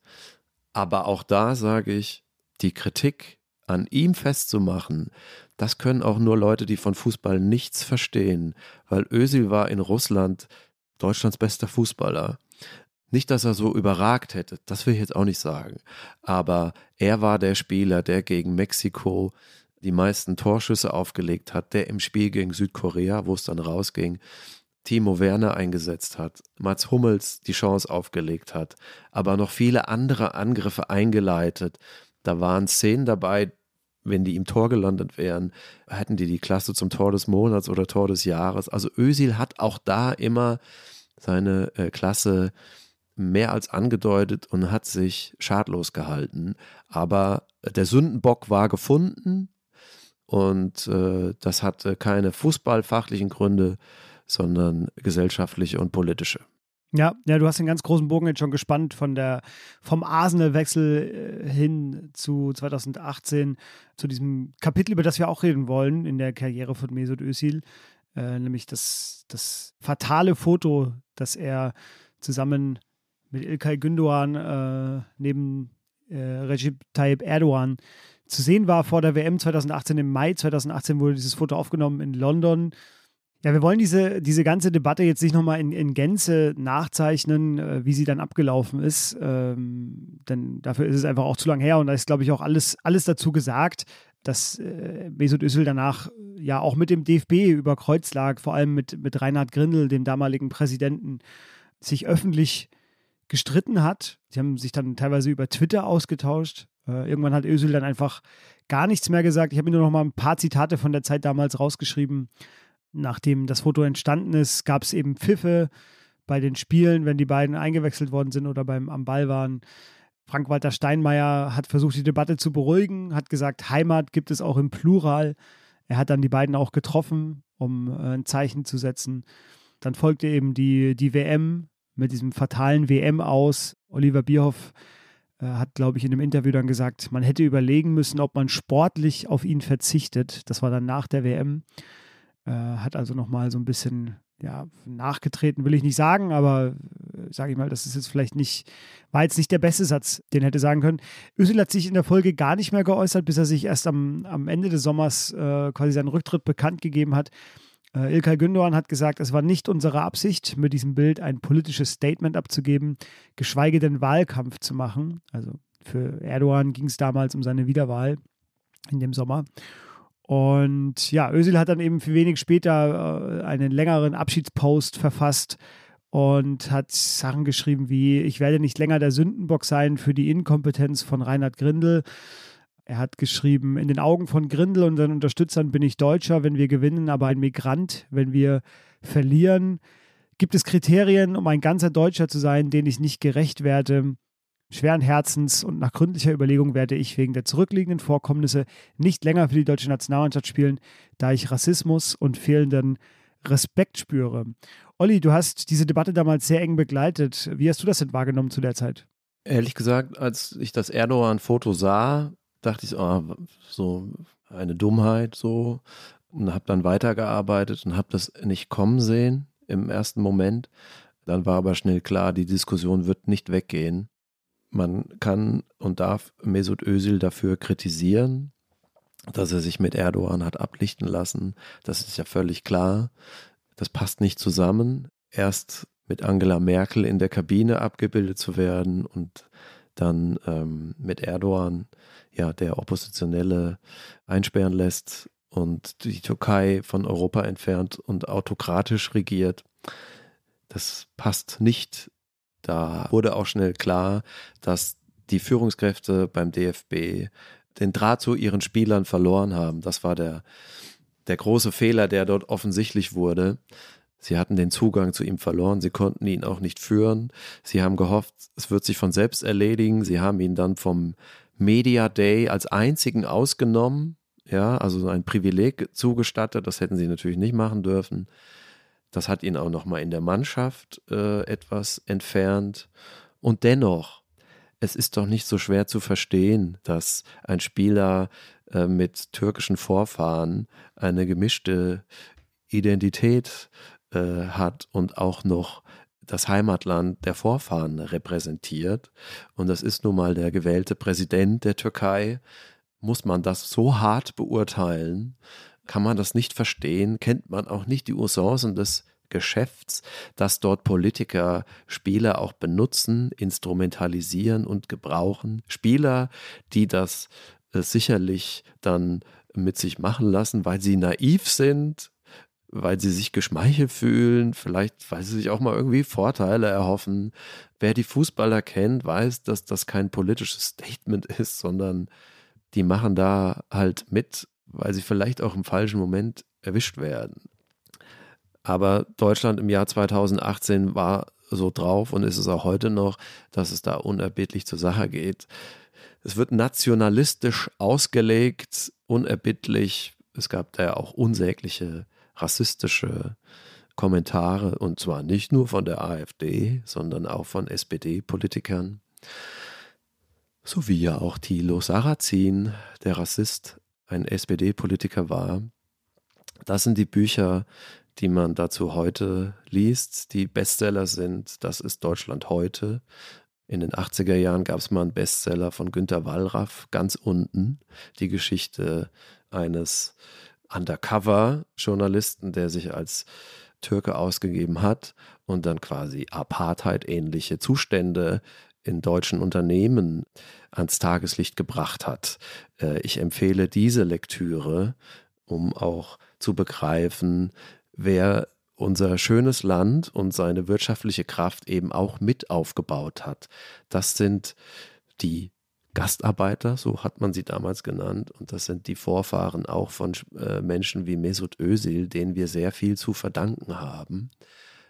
aber auch da sage ich, die Kritik an ihm festzumachen, das können auch nur Leute, die von Fußball nichts verstehen, weil Özil war in Russland Deutschlands bester Fußballer. Nicht, dass er so überragt hätte, das will ich jetzt auch nicht sagen, aber er war der Spieler, der gegen Mexiko die meisten Torschüsse aufgelegt hat, der im Spiel gegen Südkorea, wo es dann rausging, Timo Werner eingesetzt hat, Mats Hummels die Chance aufgelegt hat, aber noch viele andere Angriffe eingeleitet. Da waren Szenen dabei, wenn die im Tor gelandet wären, hätten die die Klasse zum Tor des Monats oder Tor des Jahres. Also Ösil hat auch da immer seine äh, Klasse mehr als angedeutet und hat sich schadlos gehalten. Aber der Sündenbock war gefunden und äh, das hatte keine fußballfachlichen Gründe, sondern gesellschaftliche und politische. Ja, ja, du hast den ganz großen Bogen jetzt schon gespannt von der vom Arsenal-Wechsel äh, hin zu 2018 zu diesem Kapitel, über das wir auch reden wollen in der Karriere von Mesut Özil, äh, nämlich das, das fatale Foto, das er zusammen mit Ilkay Gündoğan äh, neben äh, Recep Tayyip Erdogan zu sehen war vor der WM 2018. Im Mai 2018 wurde dieses Foto aufgenommen in London. Ja, wir wollen diese, diese ganze Debatte jetzt nicht nochmal in, in Gänze nachzeichnen, äh, wie sie dann abgelaufen ist. Ähm, denn dafür ist es einfach auch zu lang her und da ist, glaube ich, auch alles, alles dazu gesagt, dass äh, Mesut Özil danach ja auch mit dem DFB über Kreuz lag, vor allem mit, mit Reinhard Grindel, dem damaligen Präsidenten, sich öffentlich gestritten hat. Sie haben sich dann teilweise über Twitter ausgetauscht. Äh, irgendwann hat Özil dann einfach gar nichts mehr gesagt. Ich habe mir nur noch mal ein paar Zitate von der Zeit damals rausgeschrieben nachdem das Foto entstanden ist, gab es eben Pfiffe bei den Spielen, wenn die beiden eingewechselt worden sind oder beim am Ball waren. Frank-Walter Steinmeier hat versucht, die Debatte zu beruhigen, hat gesagt, Heimat gibt es auch im Plural. Er hat dann die beiden auch getroffen, um äh, ein Zeichen zu setzen. Dann folgte eben die, die WM mit diesem fatalen WM aus. Oliver Bierhoff hat, glaube ich, in einem Interview dann gesagt, man hätte überlegen müssen, ob man sportlich auf ihn verzichtet. Das war dann nach der WM. Äh, hat also nochmal so ein bisschen ja, nachgetreten, will ich nicht sagen, aber äh, sage ich mal, das ist jetzt vielleicht nicht, war jetzt nicht der beste Satz, den hätte sagen können. Özil hat sich in der Folge gar nicht mehr geäußert, bis er sich erst am, am Ende des Sommers äh, quasi seinen Rücktritt bekannt gegeben hat. Äh, Ilkay Gündoğan hat gesagt, es war nicht unsere Absicht, mit diesem Bild ein politisches Statement abzugeben, geschweige denn Wahlkampf zu machen. Also für Erdogan ging es damals um seine Wiederwahl in dem Sommer. Und ja, Özil hat dann eben wenig später äh, einen längeren Abschiedspost verfasst und hat Sachen geschrieben wie, ich werde nicht länger der Sündenbock sein für die Inkompetenz von Reinhard Grindel. Er hat geschrieben, in den Augen von Grindel und seinen Unterstützern bin ich Deutscher, wenn wir gewinnen, aber ein Migrant, wenn wir verlieren. Gibt es Kriterien, um ein ganzer Deutscher zu sein, denen ich nicht gerecht werde? Schweren Herzens und nach gründlicher Überlegung werde ich wegen der zurückliegenden Vorkommnisse nicht länger für die deutsche Nationalmannschaft spielen, da ich Rassismus und fehlenden Respekt spüre. Olli, du hast diese Debatte damals sehr eng begleitet. Wie hast du das denn wahrgenommen zu der Zeit? Ehrlich gesagt, als ich das Erdogan-Foto sah, dachte ich, oh, so eine Dummheit so und habe dann weitergearbeitet und habe das nicht kommen sehen im ersten Moment. Dann war aber schnell klar, die Diskussion wird nicht weggehen. Man kann und darf Mesut Özil dafür kritisieren, dass er sich mit Erdogan hat ablichten lassen. Das ist ja völlig klar. Das passt nicht zusammen. Erst mit Angela Merkel in der Kabine abgebildet zu werden und dann ähm, mit Erdogan, ja, der Oppositionelle einsperren lässt und die Türkei von Europa entfernt und autokratisch regiert. Das passt nicht da wurde auch schnell klar, dass die Führungskräfte beim DFB den Draht zu ihren Spielern verloren haben. Das war der, der große Fehler, der dort offensichtlich wurde. Sie hatten den Zugang zu ihm verloren, sie konnten ihn auch nicht führen. Sie haben gehofft, es wird sich von selbst erledigen. Sie haben ihn dann vom Media Day als einzigen ausgenommen, ja, also ein Privileg zugestattet. Das hätten sie natürlich nicht machen dürfen. Das hat ihn auch nochmal in der Mannschaft äh, etwas entfernt. Und dennoch, es ist doch nicht so schwer zu verstehen, dass ein Spieler äh, mit türkischen Vorfahren eine gemischte Identität äh, hat und auch noch das Heimatland der Vorfahren repräsentiert. Und das ist nun mal der gewählte Präsident der Türkei. Muss man das so hart beurteilen? kann man das nicht verstehen, kennt man auch nicht die Usancen des Geschäfts, dass dort Politiker Spieler auch benutzen, instrumentalisieren und gebrauchen. Spieler, die das äh, sicherlich dann mit sich machen lassen, weil sie naiv sind, weil sie sich geschmeichelt fühlen, vielleicht weil sie sich auch mal irgendwie Vorteile erhoffen. Wer die Fußballer kennt, weiß, dass das kein politisches Statement [laughs] ist, sondern die machen da halt mit weil sie vielleicht auch im falschen Moment erwischt werden. Aber Deutschland im Jahr 2018 war so drauf und ist es auch heute noch, dass es da unerbittlich zur Sache geht. Es wird nationalistisch ausgelegt, unerbittlich. Es gab da ja auch unsägliche rassistische Kommentare und zwar nicht nur von der AfD, sondern auch von SPD-Politikern. So wie ja auch Thilo Sarrazin, der Rassist, ein SPD-Politiker war. Das sind die Bücher, die man dazu heute liest, die Bestseller sind. Das ist Deutschland heute. In den 80er Jahren gab es mal einen Bestseller von Günter Wallraff, ganz unten, die Geschichte eines Undercover-Journalisten, der sich als Türke ausgegeben hat und dann quasi Apartheid-ähnliche Zustände in deutschen Unternehmen ans Tageslicht gebracht hat. Äh, ich empfehle diese Lektüre, um auch zu begreifen, wer unser schönes Land und seine wirtschaftliche Kraft eben auch mit aufgebaut hat. Das sind die Gastarbeiter, so hat man sie damals genannt, und das sind die Vorfahren auch von äh, Menschen wie Mesut Özil, denen wir sehr viel zu verdanken haben.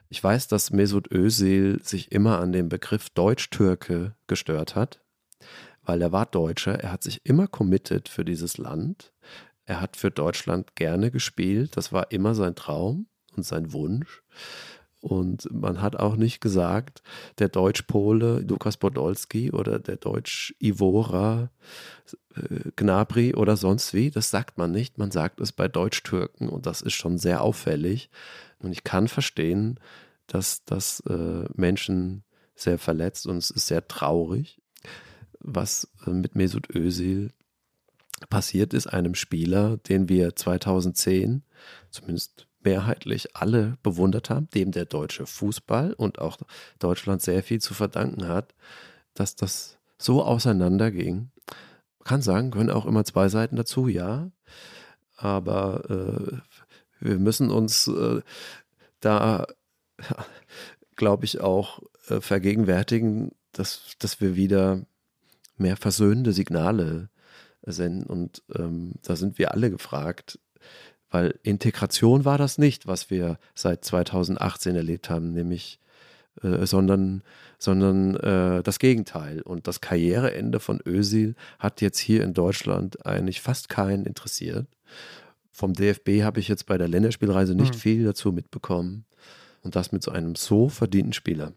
Ich weiß, dass Mesut Özil sich immer an den Begriff Deutsch-Türke gestört hat, weil er war Deutscher. Er hat sich immer committed für dieses Land. Er hat für Deutschland gerne gespielt. Das war immer sein Traum und sein Wunsch. Und man hat auch nicht gesagt, der Deutsch-Pole Lukas Podolski oder der Deutsch-Ivora äh, Gnabry oder sonst wie. Das sagt man nicht. Man sagt es bei Deutsch-Türken und das ist schon sehr auffällig. Und ich kann verstehen, dass das äh, Menschen sehr verletzt und es ist sehr traurig, was äh, mit Mesut Özil passiert ist, einem Spieler, den wir 2010 zumindest mehrheitlich alle bewundert haben, dem der deutsche Fußball und auch Deutschland sehr viel zu verdanken hat, dass das so auseinanderging. Man kann sagen, können auch immer zwei Seiten dazu, ja. Aber äh, wir müssen uns äh, da, [laughs] glaube ich, auch äh, vergegenwärtigen, dass, dass wir wieder mehr versöhnende Signale senden. Und ähm, da sind wir alle gefragt, weil Integration war das nicht, was wir seit 2018 erlebt haben, nämlich äh, sondern, sondern äh, das Gegenteil. Und das Karriereende von Özil hat jetzt hier in Deutschland eigentlich fast keinen interessiert. Vom DFB habe ich jetzt bei der Länderspielreise nicht mhm. viel dazu mitbekommen. Und das mit so einem so verdienten Spieler.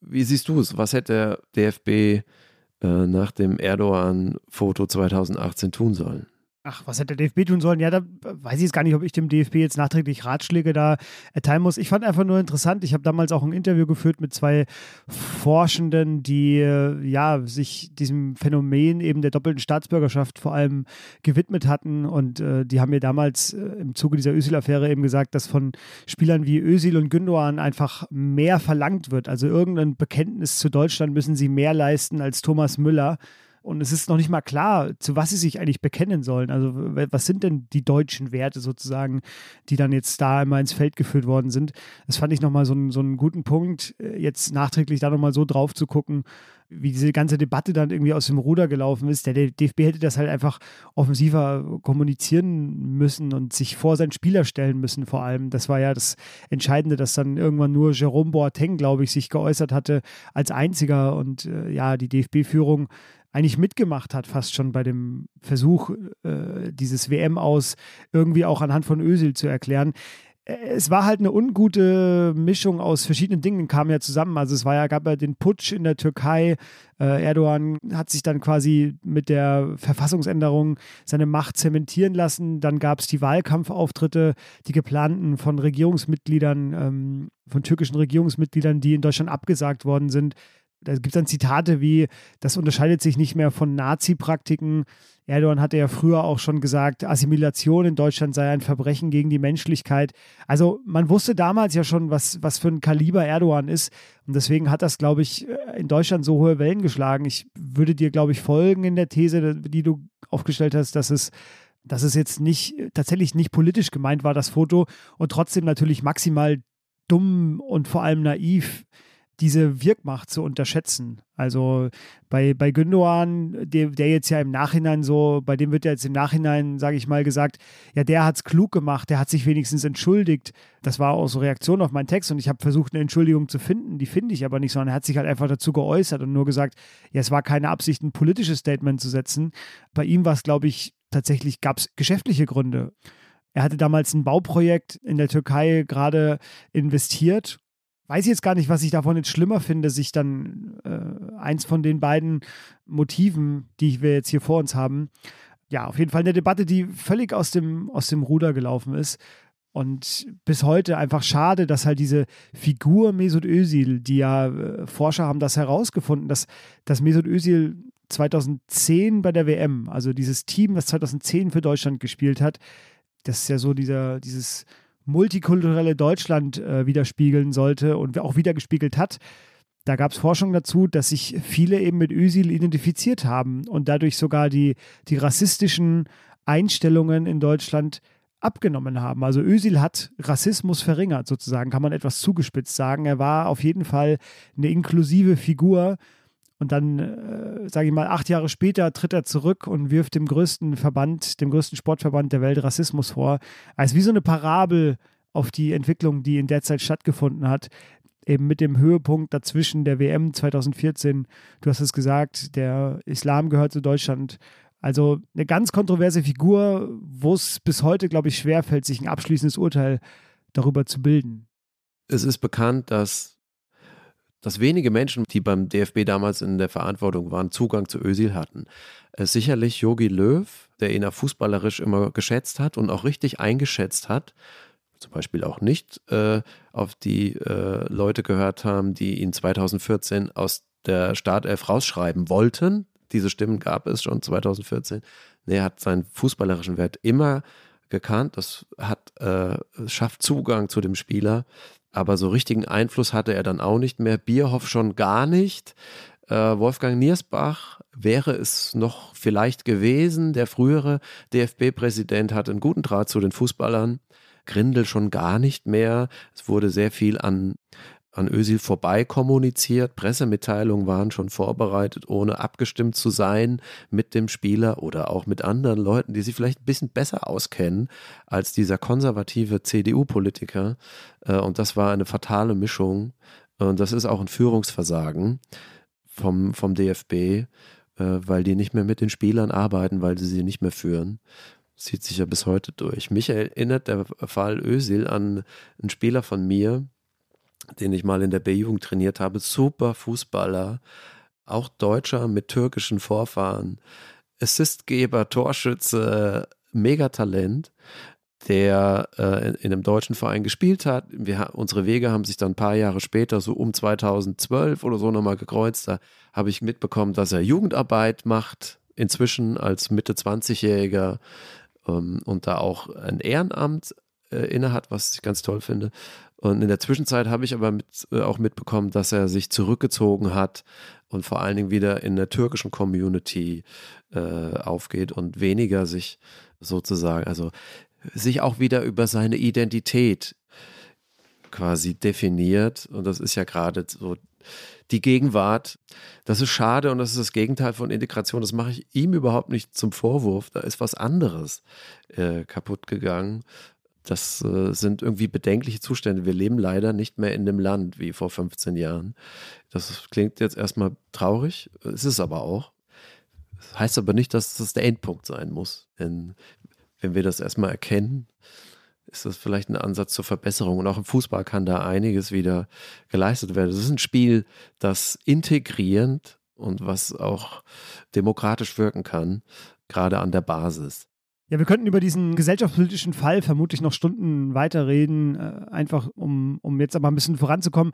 Wie siehst du es? Was hätte der DFB äh, nach dem Erdogan-Foto 2018 tun sollen? Ach, was hätte der DFB tun sollen? Ja, da weiß ich jetzt gar nicht, ob ich dem DFB jetzt nachträglich Ratschläge da erteilen muss. Ich fand einfach nur interessant. Ich habe damals auch ein Interview geführt mit zwei Forschenden, die ja sich diesem Phänomen eben der doppelten Staatsbürgerschaft vor allem gewidmet hatten. Und äh, die haben mir damals äh, im Zuge dieser Özil-Affäre eben gesagt, dass von Spielern wie Özil und Gündoğan einfach mehr verlangt wird. Also irgendein Bekenntnis zu Deutschland müssen sie mehr leisten als Thomas Müller. Und es ist noch nicht mal klar, zu was sie sich eigentlich bekennen sollen. Also, was sind denn die deutschen Werte sozusagen, die dann jetzt da immer ins Feld geführt worden sind? Das fand ich nochmal so, so einen guten Punkt, äh, jetzt nachträglich da nochmal so drauf zu gucken, wie diese ganze Debatte dann irgendwie aus dem Ruder gelaufen ist. Der DFB hätte das halt einfach offensiver kommunizieren müssen und sich vor seinen Spieler stellen müssen, vor allem. Das war ja das Entscheidende, dass dann irgendwann nur Jerome Boateng, glaube ich, sich geäußert hatte als einziger und äh, ja, die DFB-Führung eigentlich mitgemacht hat, fast schon bei dem Versuch, äh, dieses WM aus irgendwie auch anhand von Ösil zu erklären. Äh, es war halt eine ungute Mischung aus verschiedenen Dingen, kam ja zusammen. Also es war ja, gab ja den Putsch in der Türkei. Äh, Erdogan hat sich dann quasi mit der Verfassungsänderung seine Macht zementieren lassen. Dann gab es die Wahlkampfauftritte, die geplanten von Regierungsmitgliedern, ähm, von türkischen Regierungsmitgliedern, die in Deutschland abgesagt worden sind da gibt es dann Zitate wie, das unterscheidet sich nicht mehr von Nazi-Praktiken. Erdogan hatte ja früher auch schon gesagt, Assimilation in Deutschland sei ein Verbrechen gegen die Menschlichkeit. Also man wusste damals ja schon, was, was für ein Kaliber Erdogan ist. Und deswegen hat das, glaube ich, in Deutschland so hohe Wellen geschlagen. Ich würde dir, glaube ich, folgen in der These, die du aufgestellt hast, dass es dass es jetzt nicht tatsächlich nicht politisch gemeint war, das Foto, und trotzdem natürlich maximal dumm und vor allem naiv diese Wirkmacht zu unterschätzen. Also bei, bei Gündogan, der, der jetzt ja im Nachhinein so, bei dem wird ja jetzt im Nachhinein, sage ich mal, gesagt, ja, der hat es klug gemacht, der hat sich wenigstens entschuldigt. Das war auch so Reaktion auf meinen Text und ich habe versucht, eine Entschuldigung zu finden, die finde ich aber nicht, sondern er hat sich halt einfach dazu geäußert und nur gesagt, ja, es war keine Absicht, ein politisches Statement zu setzen. Bei ihm war es, glaube ich, tatsächlich, gab es geschäftliche Gründe. Er hatte damals ein Bauprojekt in der Türkei gerade investiert weiß jetzt gar nicht, was ich davon jetzt schlimmer finde, sich dann äh, eins von den beiden Motiven, die wir jetzt hier vor uns haben, ja, auf jeden Fall eine Debatte, die völlig aus dem, aus dem Ruder gelaufen ist. Und bis heute einfach schade, dass halt diese Figur Mesut Özil, die ja äh, Forscher haben das herausgefunden, dass, dass Mesut Özil 2010 bei der WM, also dieses Team, das 2010 für Deutschland gespielt hat, das ist ja so dieser, dieses multikulturelle Deutschland äh, widerspiegeln sollte und auch wiedergespiegelt hat. Da gab es Forschung dazu, dass sich viele eben mit Özil identifiziert haben und dadurch sogar die, die rassistischen Einstellungen in Deutschland abgenommen haben. Also Özil hat Rassismus verringert, sozusagen, kann man etwas zugespitzt sagen. Er war auf jeden Fall eine inklusive Figur und dann, äh, sage ich mal, acht Jahre später tritt er zurück und wirft dem größten Verband, dem größten Sportverband der Welt Rassismus vor. Also wie so eine Parabel auf die Entwicklung, die in der Zeit stattgefunden hat. Eben mit dem Höhepunkt dazwischen der WM 2014. Du hast es gesagt, der Islam gehört zu Deutschland. Also eine ganz kontroverse Figur, wo es bis heute, glaube ich, schwerfällt, sich ein abschließendes Urteil darüber zu bilden. Es ist bekannt, dass dass wenige Menschen, die beim DFB damals in der Verantwortung waren, Zugang zu Ösil hatten. Äh, sicherlich Jogi Löw, der ihn auch fußballerisch immer geschätzt hat und auch richtig eingeschätzt hat, zum Beispiel auch nicht äh, auf die äh, Leute gehört haben, die ihn 2014 aus der Startelf rausschreiben wollten. Diese Stimmen gab es schon 2014. Er hat seinen fußballerischen Wert immer gekannt. Das hat, äh, schafft Zugang zu dem Spieler aber so richtigen Einfluss hatte er dann auch nicht mehr. Bierhoff schon gar nicht. Äh, Wolfgang Niersbach wäre es noch vielleicht gewesen. Der frühere DFB-Präsident hatte einen guten Draht zu den Fußballern. Grindel schon gar nicht mehr. Es wurde sehr viel an an Ösil vorbei kommuniziert. Pressemitteilungen waren schon vorbereitet, ohne abgestimmt zu sein mit dem Spieler oder auch mit anderen Leuten, die sich vielleicht ein bisschen besser auskennen als dieser konservative CDU-Politiker. Äh, und das war eine fatale Mischung. Und das ist auch ein Führungsversagen vom, vom DFB, äh, weil die nicht mehr mit den Spielern arbeiten, weil sie sie nicht mehr führen. Zieht sich ja bis heute durch. Mich erinnert der Fall Ösil an einen Spieler von mir, den ich mal in der B-Jugend trainiert habe. Super Fußballer, auch Deutscher mit türkischen Vorfahren. Assistgeber, Torschütze, Megatalent der äh, in einem deutschen Verein gespielt hat. Wir, unsere Wege haben sich dann ein paar Jahre später, so um 2012 oder so nochmal gekreuzt. Da habe ich mitbekommen, dass er Jugendarbeit macht, inzwischen als Mitte 20-Jähriger ähm, und da auch ein Ehrenamt äh, innehat, was ich ganz toll finde. Und in der Zwischenzeit habe ich aber mit, äh, auch mitbekommen, dass er sich zurückgezogen hat und vor allen Dingen wieder in der türkischen Community äh, aufgeht und weniger sich sozusagen, also sich auch wieder über seine Identität quasi definiert. Und das ist ja gerade so die Gegenwart. Das ist schade und das ist das Gegenteil von Integration. Das mache ich ihm überhaupt nicht zum Vorwurf. Da ist was anderes äh, kaputt gegangen. Das äh, sind irgendwie bedenkliche Zustände. Wir leben leider nicht mehr in dem Land wie vor 15 Jahren. Das klingt jetzt erstmal traurig, es ist aber auch. Das heißt aber nicht, dass das der Endpunkt sein muss. Denn wenn wir das erstmal erkennen, ist das vielleicht ein Ansatz zur Verbesserung. Und auch im Fußball kann da einiges wieder geleistet werden. Es ist ein Spiel, das integrierend und was auch demokratisch wirken kann, gerade an der Basis. Ja, wir könnten über diesen gesellschaftspolitischen Fall vermutlich noch Stunden weiterreden, äh, einfach um, um jetzt aber ein bisschen voranzukommen.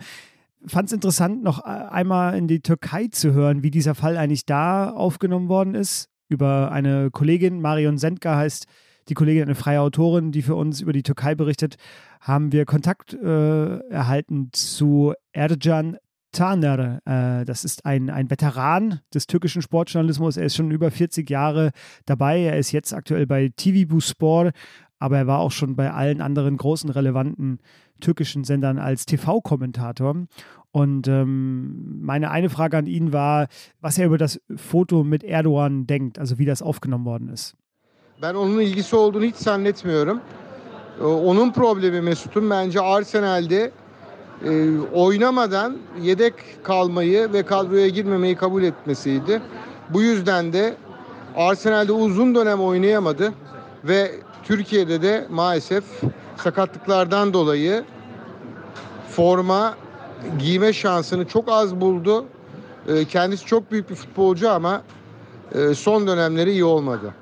Fand es interessant, noch äh, einmal in die Türkei zu hören, wie dieser Fall eigentlich da aufgenommen worden ist. Über eine Kollegin, Marion Sendka heißt die Kollegin, eine freie Autorin, die für uns über die Türkei berichtet, haben wir Kontakt äh, erhalten zu Ercan Taner. Äh, das ist ein, ein Veteran des türkischen Sportjournalismus. Er ist schon über 40 Jahre dabei. Er ist jetzt aktuell bei TV Bu Sport, aber er war auch schon bei allen anderen großen relevanten türkischen Sendern als TV-Kommentator. Und ähm, meine eine Frage an ihn war, was er über das Foto mit Erdogan denkt, also wie das aufgenommen worden ist. Ben onun ilgisi olduğunu hiç zannetmiyorum. Onun problemi Mesut'un bence Arsenal'de e, oynamadan yedek kalmayı ve kadroya girmemeyi kabul etmesiydi. Bu yüzden de Arsenal'de uzun dönem oynayamadı ve Türkiye'de de maalesef sakatlıklardan dolayı forma giyme şansını çok az buldu. Ee, kendisi çok büyük bir futbolcu ama e, son dönemleri iyi olmadı.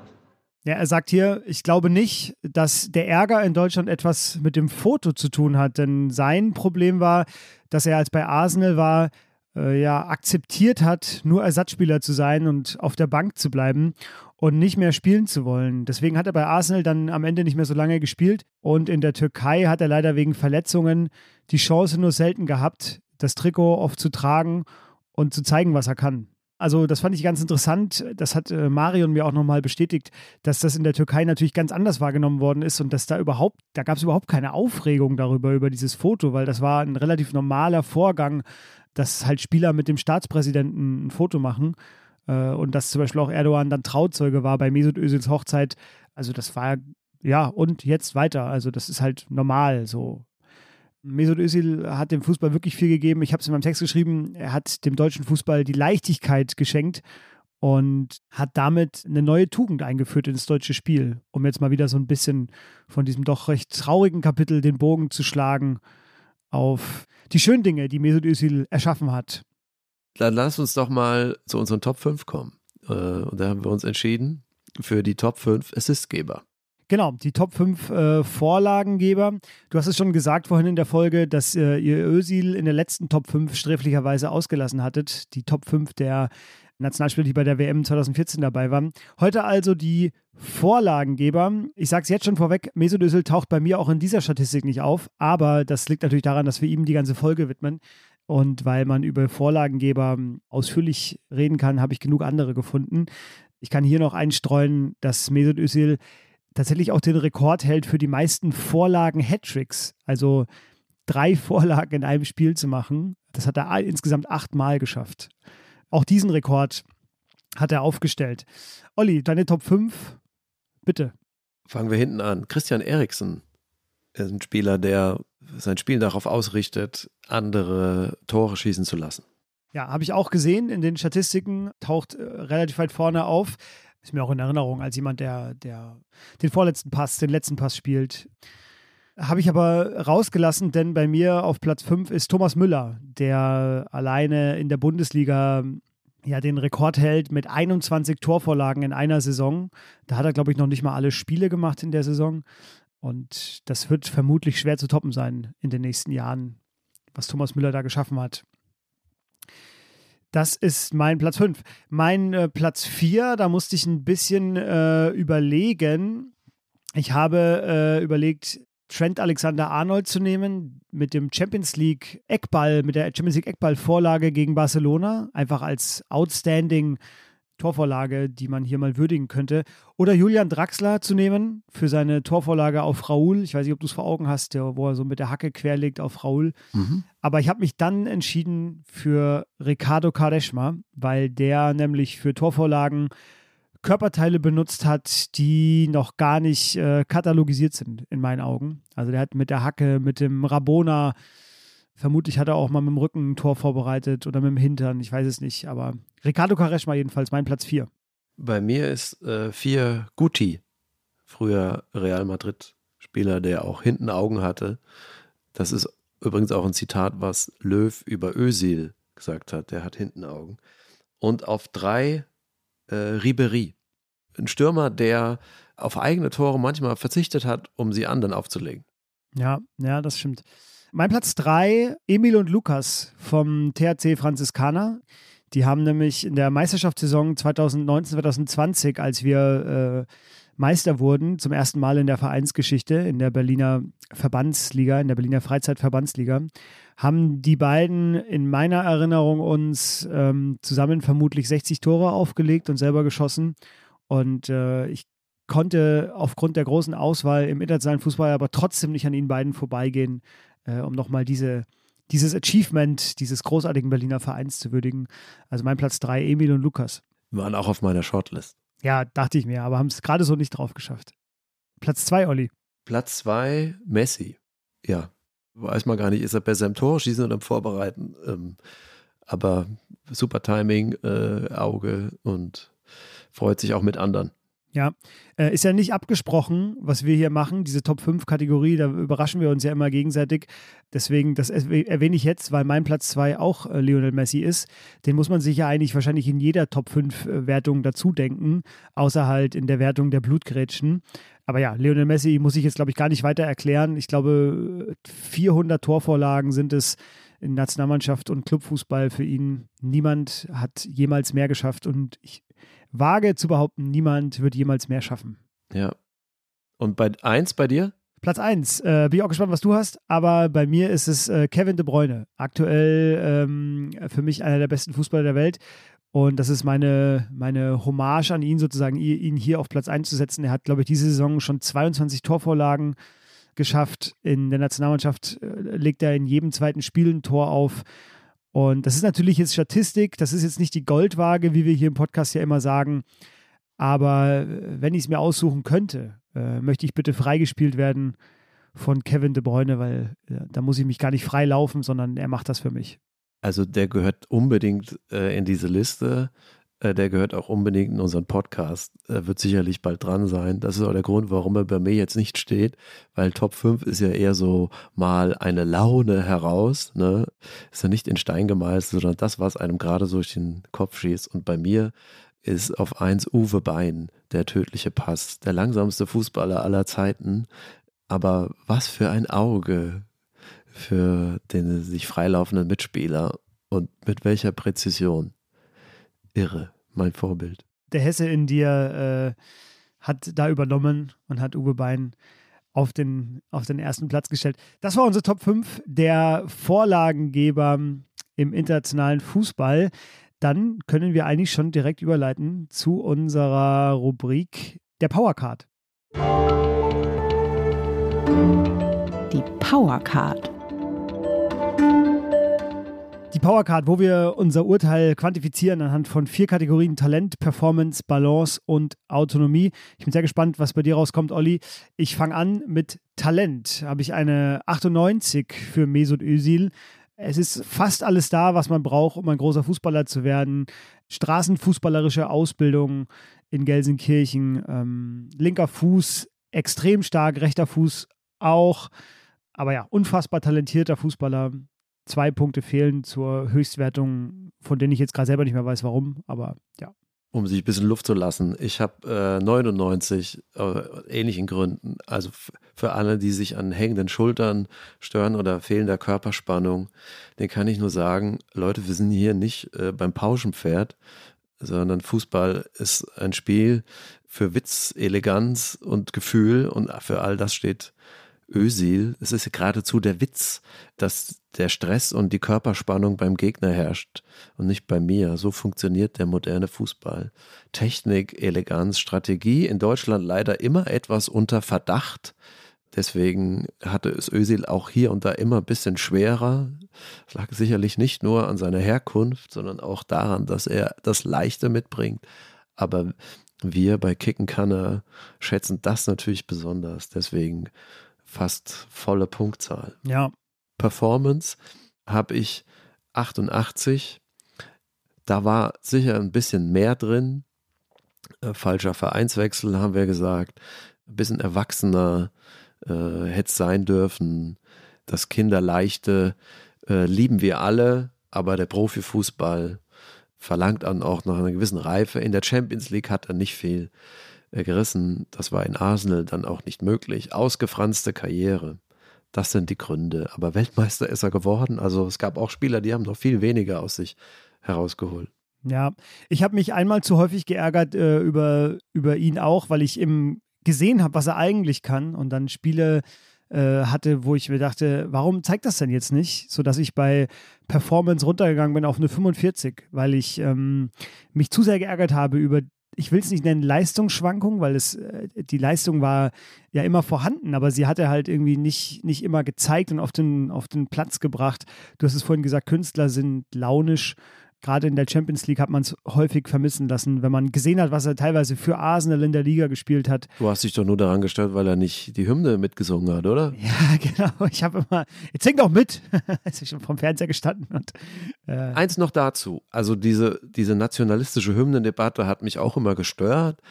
Ja, er sagt hier, ich glaube nicht, dass der Ärger in Deutschland etwas mit dem Foto zu tun hat, denn sein Problem war, dass er als bei Arsenal war, äh, ja, akzeptiert hat, nur Ersatzspieler zu sein und auf der Bank zu bleiben und nicht mehr spielen zu wollen. Deswegen hat er bei Arsenal dann am Ende nicht mehr so lange gespielt und in der Türkei hat er leider wegen Verletzungen die Chance nur selten gehabt, das Trikot oft zu tragen und zu zeigen, was er kann. Also das fand ich ganz interessant. Das hat äh, Marion mir auch nochmal bestätigt, dass das in der Türkei natürlich ganz anders wahrgenommen worden ist und dass da überhaupt, da gab es überhaupt keine Aufregung darüber, über dieses Foto, weil das war ein relativ normaler Vorgang, dass halt Spieler mit dem Staatspräsidenten ein Foto machen äh, und dass zum Beispiel auch Erdogan dann Trauzeuge war bei Mesut Özils Hochzeit. Also das war ja und jetzt weiter. Also das ist halt normal so. Mesut Özil hat dem Fußball wirklich viel gegeben. Ich habe es in meinem Text geschrieben. Er hat dem deutschen Fußball die Leichtigkeit geschenkt und hat damit eine neue Tugend eingeführt ins deutsche Spiel, um jetzt mal wieder so ein bisschen von diesem doch recht traurigen Kapitel den Bogen zu schlagen auf die schönen Dinge, die Mesut Özil erschaffen hat. Dann lass uns doch mal zu unseren Top 5 kommen. Äh, und da haben wir uns entschieden für die Top 5 Assistgeber. Genau, die Top 5 äh, Vorlagengeber. Du hast es schon gesagt vorhin in der Folge, dass äh, ihr Özil in der letzten Top 5 sträflicherweise ausgelassen hattet. Die Top 5 der Nationalspieler, die bei der WM 2014 dabei waren. Heute also die Vorlagengeber. Ich sage es jetzt schon vorweg, Mesut Özil taucht bei mir auch in dieser Statistik nicht auf, aber das liegt natürlich daran, dass wir ihm die ganze Folge widmen. Und weil man über Vorlagengeber ausführlich reden kann, habe ich genug andere gefunden. Ich kann hier noch einstreuen, dass Mesut Özil tatsächlich auch den Rekord hält für die meisten Vorlagen-Hattricks. Also drei [laughs] Vorlagen in einem Spiel zu machen. Das hat er insgesamt achtmal geschafft. Auch diesen Rekord hat er aufgestellt. Olli, deine Top 5, bitte. Fangen wir hinten an. Christian Eriksen ist ein Spieler, der sein Spiel darauf ausrichtet, andere Tore schießen zu lassen. Ja, habe ich auch gesehen in den Statistiken, taucht äh, relativ weit vorne auf. Ist mir auch in Erinnerung als jemand, der, der den vorletzten Pass, den letzten Pass spielt. Habe ich aber rausgelassen, denn bei mir auf Platz 5 ist Thomas Müller, der alleine in der Bundesliga ja den Rekord hält mit 21 Torvorlagen in einer Saison. Da hat er, glaube ich, noch nicht mal alle Spiele gemacht in der Saison. Und das wird vermutlich schwer zu toppen sein in den nächsten Jahren, was Thomas Müller da geschaffen hat. Das ist mein Platz 5. Mein äh, Platz 4, da musste ich ein bisschen äh, überlegen. Ich habe äh, überlegt, Trent Alexander Arnold zu nehmen mit dem Champions League Eckball, mit der Champions League Eckball-Vorlage gegen Barcelona, einfach als outstanding Torvorlage, die man hier mal würdigen könnte. Oder Julian Draxler zu nehmen für seine Torvorlage auf Raoul. Ich weiß nicht, ob du es vor Augen hast, wo er so mit der Hacke querlegt auf Raoul. Mhm. Aber ich habe mich dann entschieden für Ricardo Quaresma, weil der nämlich für Torvorlagen Körperteile benutzt hat, die noch gar nicht äh, katalogisiert sind, in meinen Augen. Also der hat mit der Hacke, mit dem Rabona, vermutlich hat er auch mal mit dem Rücken ein Tor vorbereitet oder mit dem Hintern, ich weiß es nicht. Aber Ricardo Quaresma jedenfalls, mein Platz 4. Bei mir ist 4 äh, Guti, früher Real Madrid-Spieler, der auch hinten Augen hatte. Das ist übrigens auch ein Zitat, was Löw über Özil gesagt hat. Der hat hinten Augen. Und auf drei äh, Ribery. Ein Stürmer, der auf eigene Tore manchmal verzichtet hat, um sie anderen aufzulegen. Ja, ja, das stimmt. Mein Platz 3, Emil und Lukas vom THC Franziskaner. Die haben nämlich in der Meisterschaftssaison 2019-2020, als wir äh, Meister wurden, zum ersten Mal in der Vereinsgeschichte, in der Berliner Verbandsliga, in der Berliner Freizeitverbandsliga, haben die beiden in meiner Erinnerung uns ähm, zusammen vermutlich 60 Tore aufgelegt und selber geschossen. Und äh, ich konnte aufgrund der großen Auswahl im internationalen Fußball aber trotzdem nicht an ihnen beiden vorbeigehen, äh, um nochmal diese, dieses Achievement dieses großartigen Berliner Vereins zu würdigen. Also mein Platz 3, Emil und Lukas. Waren auch auf meiner Shortlist. Ja, dachte ich mir, aber haben es gerade so nicht drauf geschafft. Platz 2, Olli. Platz 2, Messi. Ja, weiß man gar nicht, ist er besser im Tor schießen oder im Vorbereiten. Ähm, aber super Timing, äh, Auge und freut sich auch mit anderen. Ja, äh, ist ja nicht abgesprochen, was wir hier machen, diese Top 5 Kategorie, da überraschen wir uns ja immer gegenseitig. Deswegen, das erwähne ich jetzt, weil mein Platz 2 auch äh, Lionel Messi ist. Den muss man sich ja eigentlich wahrscheinlich in jeder Top 5 äh, dazu denken, außer halt in der Wertung der Blutgrätschen. Aber ja, Lionel Messi muss ich jetzt, glaube ich, gar nicht weiter erklären. Ich glaube, 400 Torvorlagen sind es in Nationalmannschaft und Clubfußball für ihn. Niemand hat jemals mehr geschafft und ich wage zu behaupten, niemand wird jemals mehr schaffen. Ja. Und bei eins bei dir? Platz eins. Äh, bin ich auch gespannt, was du hast, aber bei mir ist es äh, Kevin De Bruyne. Aktuell ähm, für mich einer der besten Fußballer der Welt. Und das ist meine, meine Hommage an ihn, sozusagen, ihn hier auf Platz 1 zu setzen. Er hat, glaube ich, diese Saison schon 22 Torvorlagen geschafft. In der Nationalmannschaft äh, legt er in jedem zweiten Spiel ein Tor auf. Und das ist natürlich jetzt Statistik, das ist jetzt nicht die Goldwaage, wie wir hier im Podcast ja immer sagen. Aber äh, wenn ich es mir aussuchen könnte, äh, möchte ich bitte freigespielt werden von Kevin De Bruyne, weil äh, da muss ich mich gar nicht frei laufen, sondern er macht das für mich. Also der gehört unbedingt äh, in diese Liste. Äh, der gehört auch unbedingt in unseren Podcast. Er wird sicherlich bald dran sein. Das ist auch der Grund, warum er bei mir jetzt nicht steht, weil Top 5 ist ja eher so mal eine Laune heraus. Ne? Ist ja nicht in Stein gemeißelt, sondern das, was einem gerade so durch den Kopf schießt. Und bei mir ist auf 1 Uwe Bein, der tödliche Pass, der langsamste Fußballer aller Zeiten. Aber was für ein Auge für den sich freilaufenden Mitspieler und mit welcher Präzision irre, mein Vorbild. Der Hesse in dir äh, hat da übernommen und hat Uwe Bein auf den, auf den ersten Platz gestellt. Das war unsere Top 5 der Vorlagengeber im internationalen Fußball. Dann können wir eigentlich schon direkt überleiten zu unserer Rubrik der Powercard. Die Powercard. Die Powercard, wo wir unser Urteil quantifizieren anhand von vier Kategorien Talent, Performance, Balance und Autonomie. Ich bin sehr gespannt, was bei dir rauskommt, Olli. Ich fange an mit Talent. Habe ich eine 98 für Mesut Özil. Es ist fast alles da, was man braucht, um ein großer Fußballer zu werden. Straßenfußballerische Ausbildung in Gelsenkirchen, ähm, linker Fuß extrem stark, rechter Fuß auch. Aber ja, unfassbar talentierter Fußballer. Zwei Punkte fehlen zur Höchstwertung, von denen ich jetzt gerade selber nicht mehr weiß, warum. Aber ja, um sich ein bisschen Luft zu lassen. Ich habe äh, 99 äh, ähnlichen Gründen. Also für alle, die sich an hängenden Schultern stören oder fehlender Körperspannung, den kann ich nur sagen, Leute, wir sind hier nicht äh, beim Pauschenpferd, sondern Fußball ist ein Spiel für Witz, Eleganz und Gefühl und für all das steht Ösil. Es ist geradezu der Witz, dass der Stress und die Körperspannung beim Gegner herrscht und nicht bei mir. So funktioniert der moderne Fußball. Technik, Eleganz, Strategie in Deutschland leider immer etwas unter Verdacht. Deswegen hatte es Özil auch hier und da immer ein bisschen schwerer. Es lag sicherlich nicht nur an seiner Herkunft, sondern auch daran, dass er das Leichte mitbringt. Aber wir bei Kickenkanner schätzen das natürlich besonders. Deswegen fast volle Punktzahl. Ja, Performance habe ich 88. Da war sicher ein bisschen mehr drin. Äh, falscher Vereinswechsel, haben wir gesagt. Ein bisschen erwachsener äh, hätte es sein dürfen. Das Kinderleichte äh, lieben wir alle, aber der Profifußball verlangt dann auch noch eine gewissen Reife. In der Champions League hat er nicht viel gerissen. Das war in Arsenal dann auch nicht möglich. Ausgefranste Karriere. Das sind die Gründe. Aber Weltmeister ist er geworden. Also es gab auch Spieler, die haben noch viel weniger aus sich herausgeholt. Ja, ich habe mich einmal zu häufig geärgert äh, über, über ihn auch, weil ich eben gesehen habe, was er eigentlich kann und dann Spiele äh, hatte, wo ich mir dachte, warum zeigt das denn jetzt nicht? Sodass ich bei Performance runtergegangen bin auf eine 45, weil ich ähm, mich zu sehr geärgert habe über ich will es nicht nennen Leistungsschwankung, weil es äh, die Leistung war ja immer vorhanden, aber sie hatte halt irgendwie nicht, nicht immer gezeigt und auf den, auf den Platz gebracht. Du hast es vorhin gesagt, Künstler sind launisch gerade in der Champions League hat man es häufig vermissen lassen, wenn man gesehen hat, was er teilweise für Arsenal in der Liga gespielt hat. Du hast dich doch nur daran gestört, weil er nicht die Hymne mitgesungen hat, oder? Ja, [laughs] genau. Ich habe immer, jetzt sing doch mit. [laughs] Als ich schon vom Fernseher gestanden und äh Eins noch dazu. Also diese, diese nationalistische Hymnendebatte hat mich auch immer gestört.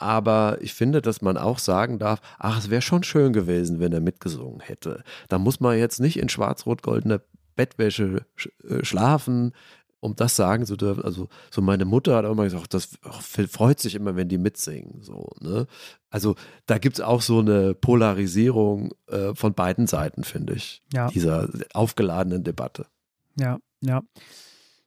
Aber ich finde, dass man auch sagen darf, ach, es wäre schon schön gewesen, wenn er mitgesungen hätte. Da muss man jetzt nicht in schwarz-rot-goldener Bettwäsche äh, schlafen um das sagen zu dürfen. Also so meine Mutter hat auch immer gesagt, das freut sich immer, wenn die mitsingen. So, ne? Also da gibt es auch so eine Polarisierung äh, von beiden Seiten, finde ich, ja. dieser aufgeladenen Debatte. Ja, ja.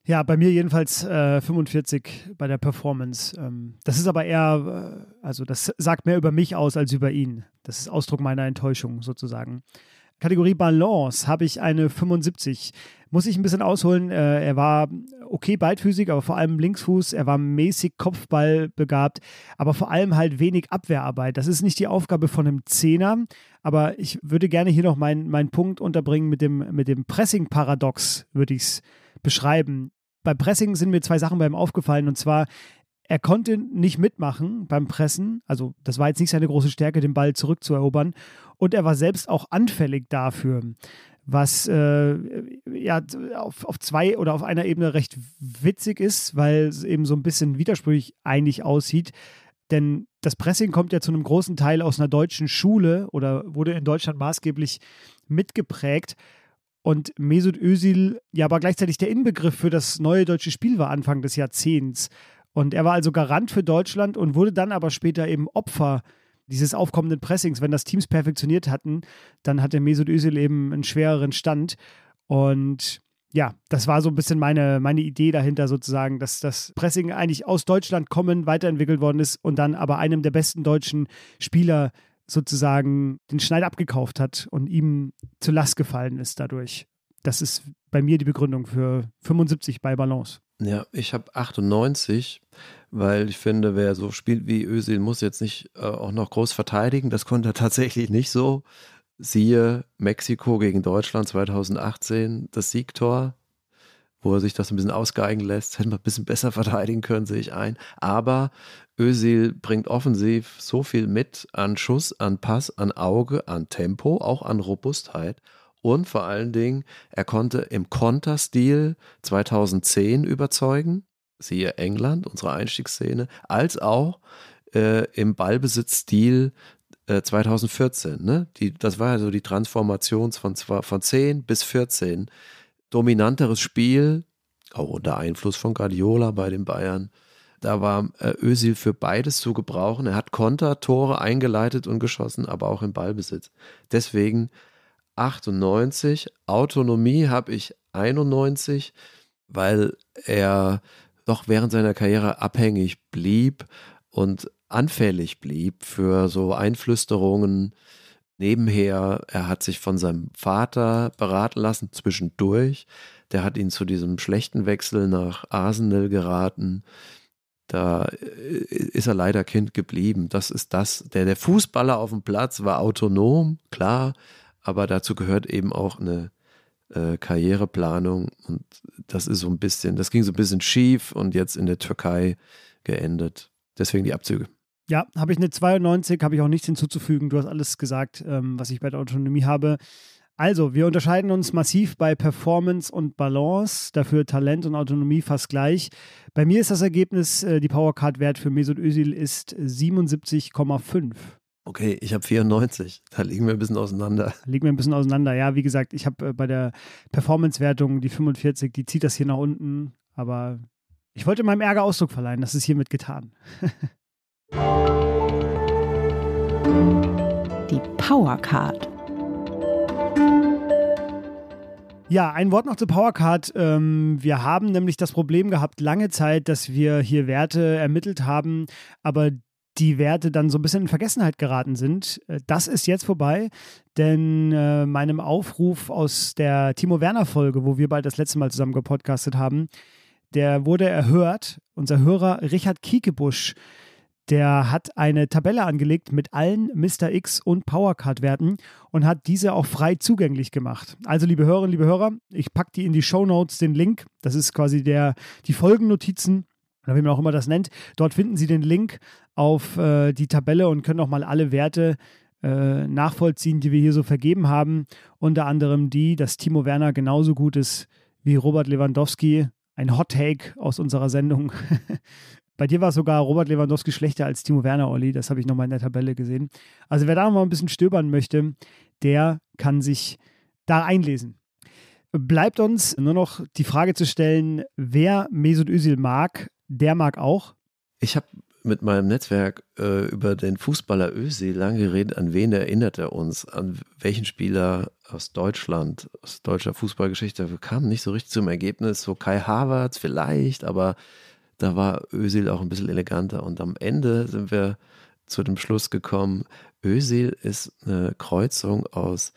Ja, bei mir jedenfalls äh, 45 bei der Performance. Ähm, das ist aber eher, äh, also das sagt mehr über mich aus als über ihn. Das ist Ausdruck meiner Enttäuschung sozusagen. Kategorie Balance habe ich eine 75. Muss ich ein bisschen ausholen. Äh, er war okay beidfüßig, aber vor allem Linksfuß. Er war mäßig Kopfball begabt, aber vor allem halt wenig Abwehrarbeit. Das ist nicht die Aufgabe von einem Zehner, aber ich würde gerne hier noch meinen mein Punkt unterbringen mit dem, mit dem Pressing-Paradox, würde ich es beschreiben. Beim Pressing sind mir zwei Sachen bei ihm aufgefallen und zwar, er konnte nicht mitmachen beim Pressen. Also, das war jetzt nicht seine große Stärke, den Ball zurückzuerobern. Und er war selbst auch anfällig dafür, was äh, ja auf, auf zwei oder auf einer Ebene recht witzig ist, weil es eben so ein bisschen widersprüchlich eigentlich aussieht. Denn das Pressing kommt ja zu einem großen Teil aus einer deutschen Schule oder wurde in Deutschland maßgeblich mitgeprägt. Und Mesut Özil ja aber gleichzeitig der Inbegriff für das neue deutsche Spiel war Anfang des Jahrzehnts. Und er war also Garant für Deutschland und wurde dann aber später eben Opfer dieses aufkommenden Pressings. Wenn das Teams perfektioniert hatten, dann hatte Mesut Özil eben einen schwereren Stand. Und ja, das war so ein bisschen meine, meine Idee dahinter sozusagen, dass das Pressing eigentlich aus Deutschland kommen, weiterentwickelt worden ist und dann aber einem der besten deutschen Spieler sozusagen den Schneid abgekauft hat und ihm zu Last gefallen ist dadurch. Das ist bei mir die Begründung für 75 bei Balance. Ja, ich habe 98, weil ich finde, wer so spielt wie Özil, muss jetzt nicht äh, auch noch groß verteidigen. Das konnte er [laughs] tatsächlich nicht so. Siehe Mexiko gegen Deutschland 2018, das Siegtor. wo er sich das ein bisschen ausgeigen lässt. [laughs] Hätte man ein bisschen besser verteidigen können, sehe ich ein. Aber Özil bringt offensiv so viel mit an Schuss, an Pass, an Auge, an Tempo, auch an Robustheit. Und vor allen Dingen, er konnte im Konterstil 2010 überzeugen, siehe England, unsere Einstiegsszene, als auch äh, im Ballbesitzstil äh, 2014. Ne? Die, das war ja so die Transformation von, von 10 bis 14. Dominanteres Spiel, auch unter Einfluss von Guardiola bei den Bayern. Da war äh, Özil für beides zu gebrauchen. Er hat Konter, Tore eingeleitet und geschossen, aber auch im Ballbesitz. Deswegen 98, Autonomie habe ich 91, weil er doch während seiner Karriere abhängig blieb und anfällig blieb für so Einflüsterungen nebenher. Er hat sich von seinem Vater beraten lassen zwischendurch. Der hat ihn zu diesem schlechten Wechsel nach Arsenal geraten. Da äh, ist er leider Kind geblieben. Das ist das. Der, der Fußballer auf dem Platz war autonom, klar, aber dazu gehört eben auch eine äh, Karriereplanung und das ist so ein bisschen, das ging so ein bisschen schief und jetzt in der Türkei geendet. Deswegen die Abzüge. Ja, habe ich eine 92, habe ich auch nichts hinzuzufügen. Du hast alles gesagt, ähm, was ich bei der Autonomie habe. Also, wir unterscheiden uns massiv bei Performance und Balance, dafür Talent und Autonomie fast gleich. Bei mir ist das Ergebnis, äh, die Powercard-Wert für Mesut Özil ist 77,5. Okay, ich habe 94. Da liegen wir ein bisschen auseinander. Liegen wir ein bisschen auseinander. Ja, wie gesagt, ich habe äh, bei der Performance-Wertung die 45, die zieht das hier nach unten. Aber ich wollte meinem Ärger Ausdruck verleihen. Das ist hiermit getan. [laughs] die Powercard. Ja, ein Wort noch zur Powercard. Ähm, wir haben nämlich das Problem gehabt, lange Zeit, dass wir hier Werte ermittelt haben, aber die Werte dann so ein bisschen in Vergessenheit geraten sind. Äh, das ist jetzt vorbei, denn äh, meinem Aufruf aus der Timo Werner Folge, wo wir bald das letzte Mal zusammen gepodcastet haben, der wurde erhört. Unser Hörer Richard Kiekebusch, der hat eine Tabelle angelegt mit allen Mr. X und Powercard-Werten und hat diese auch frei zugänglich gemacht. Also, liebe Hörerinnen, liebe Hörer, ich packe die in die Show Notes den Link. Das ist quasi der, die Folgennotizen oder wie man auch immer das nennt. Dort finden Sie den Link auf äh, die Tabelle und können auch mal alle Werte äh, nachvollziehen, die wir hier so vergeben haben. Unter anderem die, dass Timo Werner genauso gut ist wie Robert Lewandowski. Ein Hot Take aus unserer Sendung. [laughs] Bei dir war sogar Robert Lewandowski schlechter als Timo Werner, Olli. Das habe ich nochmal in der Tabelle gesehen. Also wer da noch mal ein bisschen stöbern möchte, der kann sich da einlesen. Bleibt uns nur noch die Frage zu stellen, wer Mesut Özil mag, der mag auch. Ich habe mit meinem Netzwerk äh, über den Fußballer Özil lange geredet. An wen erinnert er uns? An welchen Spieler aus Deutschland, aus deutscher Fußballgeschichte? Wir kamen nicht so richtig zum Ergebnis. So Kai Havertz vielleicht, aber da war Özil auch ein bisschen eleganter. Und am Ende sind wir zu dem Schluss gekommen, Özil ist eine Kreuzung aus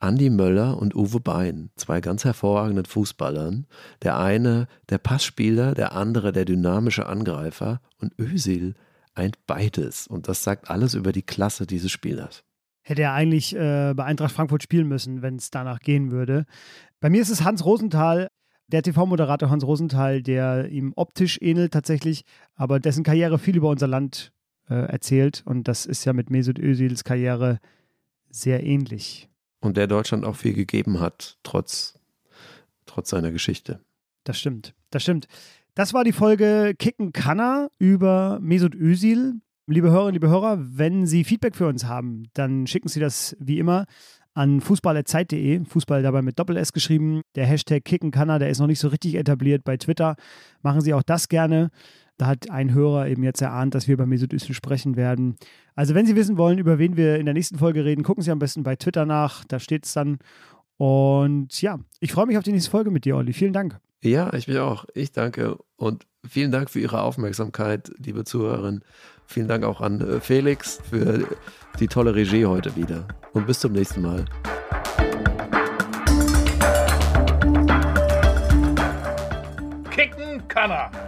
Andi Möller und Uwe Bein, zwei ganz hervorragenden Fußballern. Der eine der Passspieler, der andere der dynamische Angreifer und Özil ein beides. Und das sagt alles über die Klasse dieses Spielers. Hätte er eigentlich äh, bei Eintracht Frankfurt spielen müssen, wenn es danach gehen würde. Bei mir ist es Hans Rosenthal, der TV-Moderator Hans Rosenthal, der ihm optisch ähnelt tatsächlich, aber dessen Karriere viel über unser Land äh, erzählt. Und das ist ja mit Mesut Özils Karriere sehr ähnlich. Und der Deutschland auch viel gegeben hat, trotz, trotz seiner Geschichte. Das stimmt, das stimmt. Das war die Folge Kicken Kanner über Mesut Özil. Liebe Hörerinnen, liebe Hörer, wenn Sie Feedback für uns haben, dann schicken Sie das wie immer an fußball.zeit.de, Fußball dabei mit Doppel-S geschrieben. Der Hashtag Kickenkanner, der ist noch nicht so richtig etabliert bei Twitter. Machen Sie auch das gerne. Da hat ein Hörer eben jetzt erahnt, dass wir über Mesut Özil sprechen werden. Also wenn Sie wissen wollen, über wen wir in der nächsten Folge reden, gucken Sie am besten bei Twitter nach. Da steht es dann. Und ja, ich freue mich auf die nächste Folge mit dir, Olli. Vielen Dank. Ja, ich mich auch. Ich danke und vielen Dank für Ihre Aufmerksamkeit, liebe Zuhörerinnen. Vielen Dank auch an äh, Felix für die tolle Regie heute wieder. Und bis zum nächsten Mal. Kicken kann er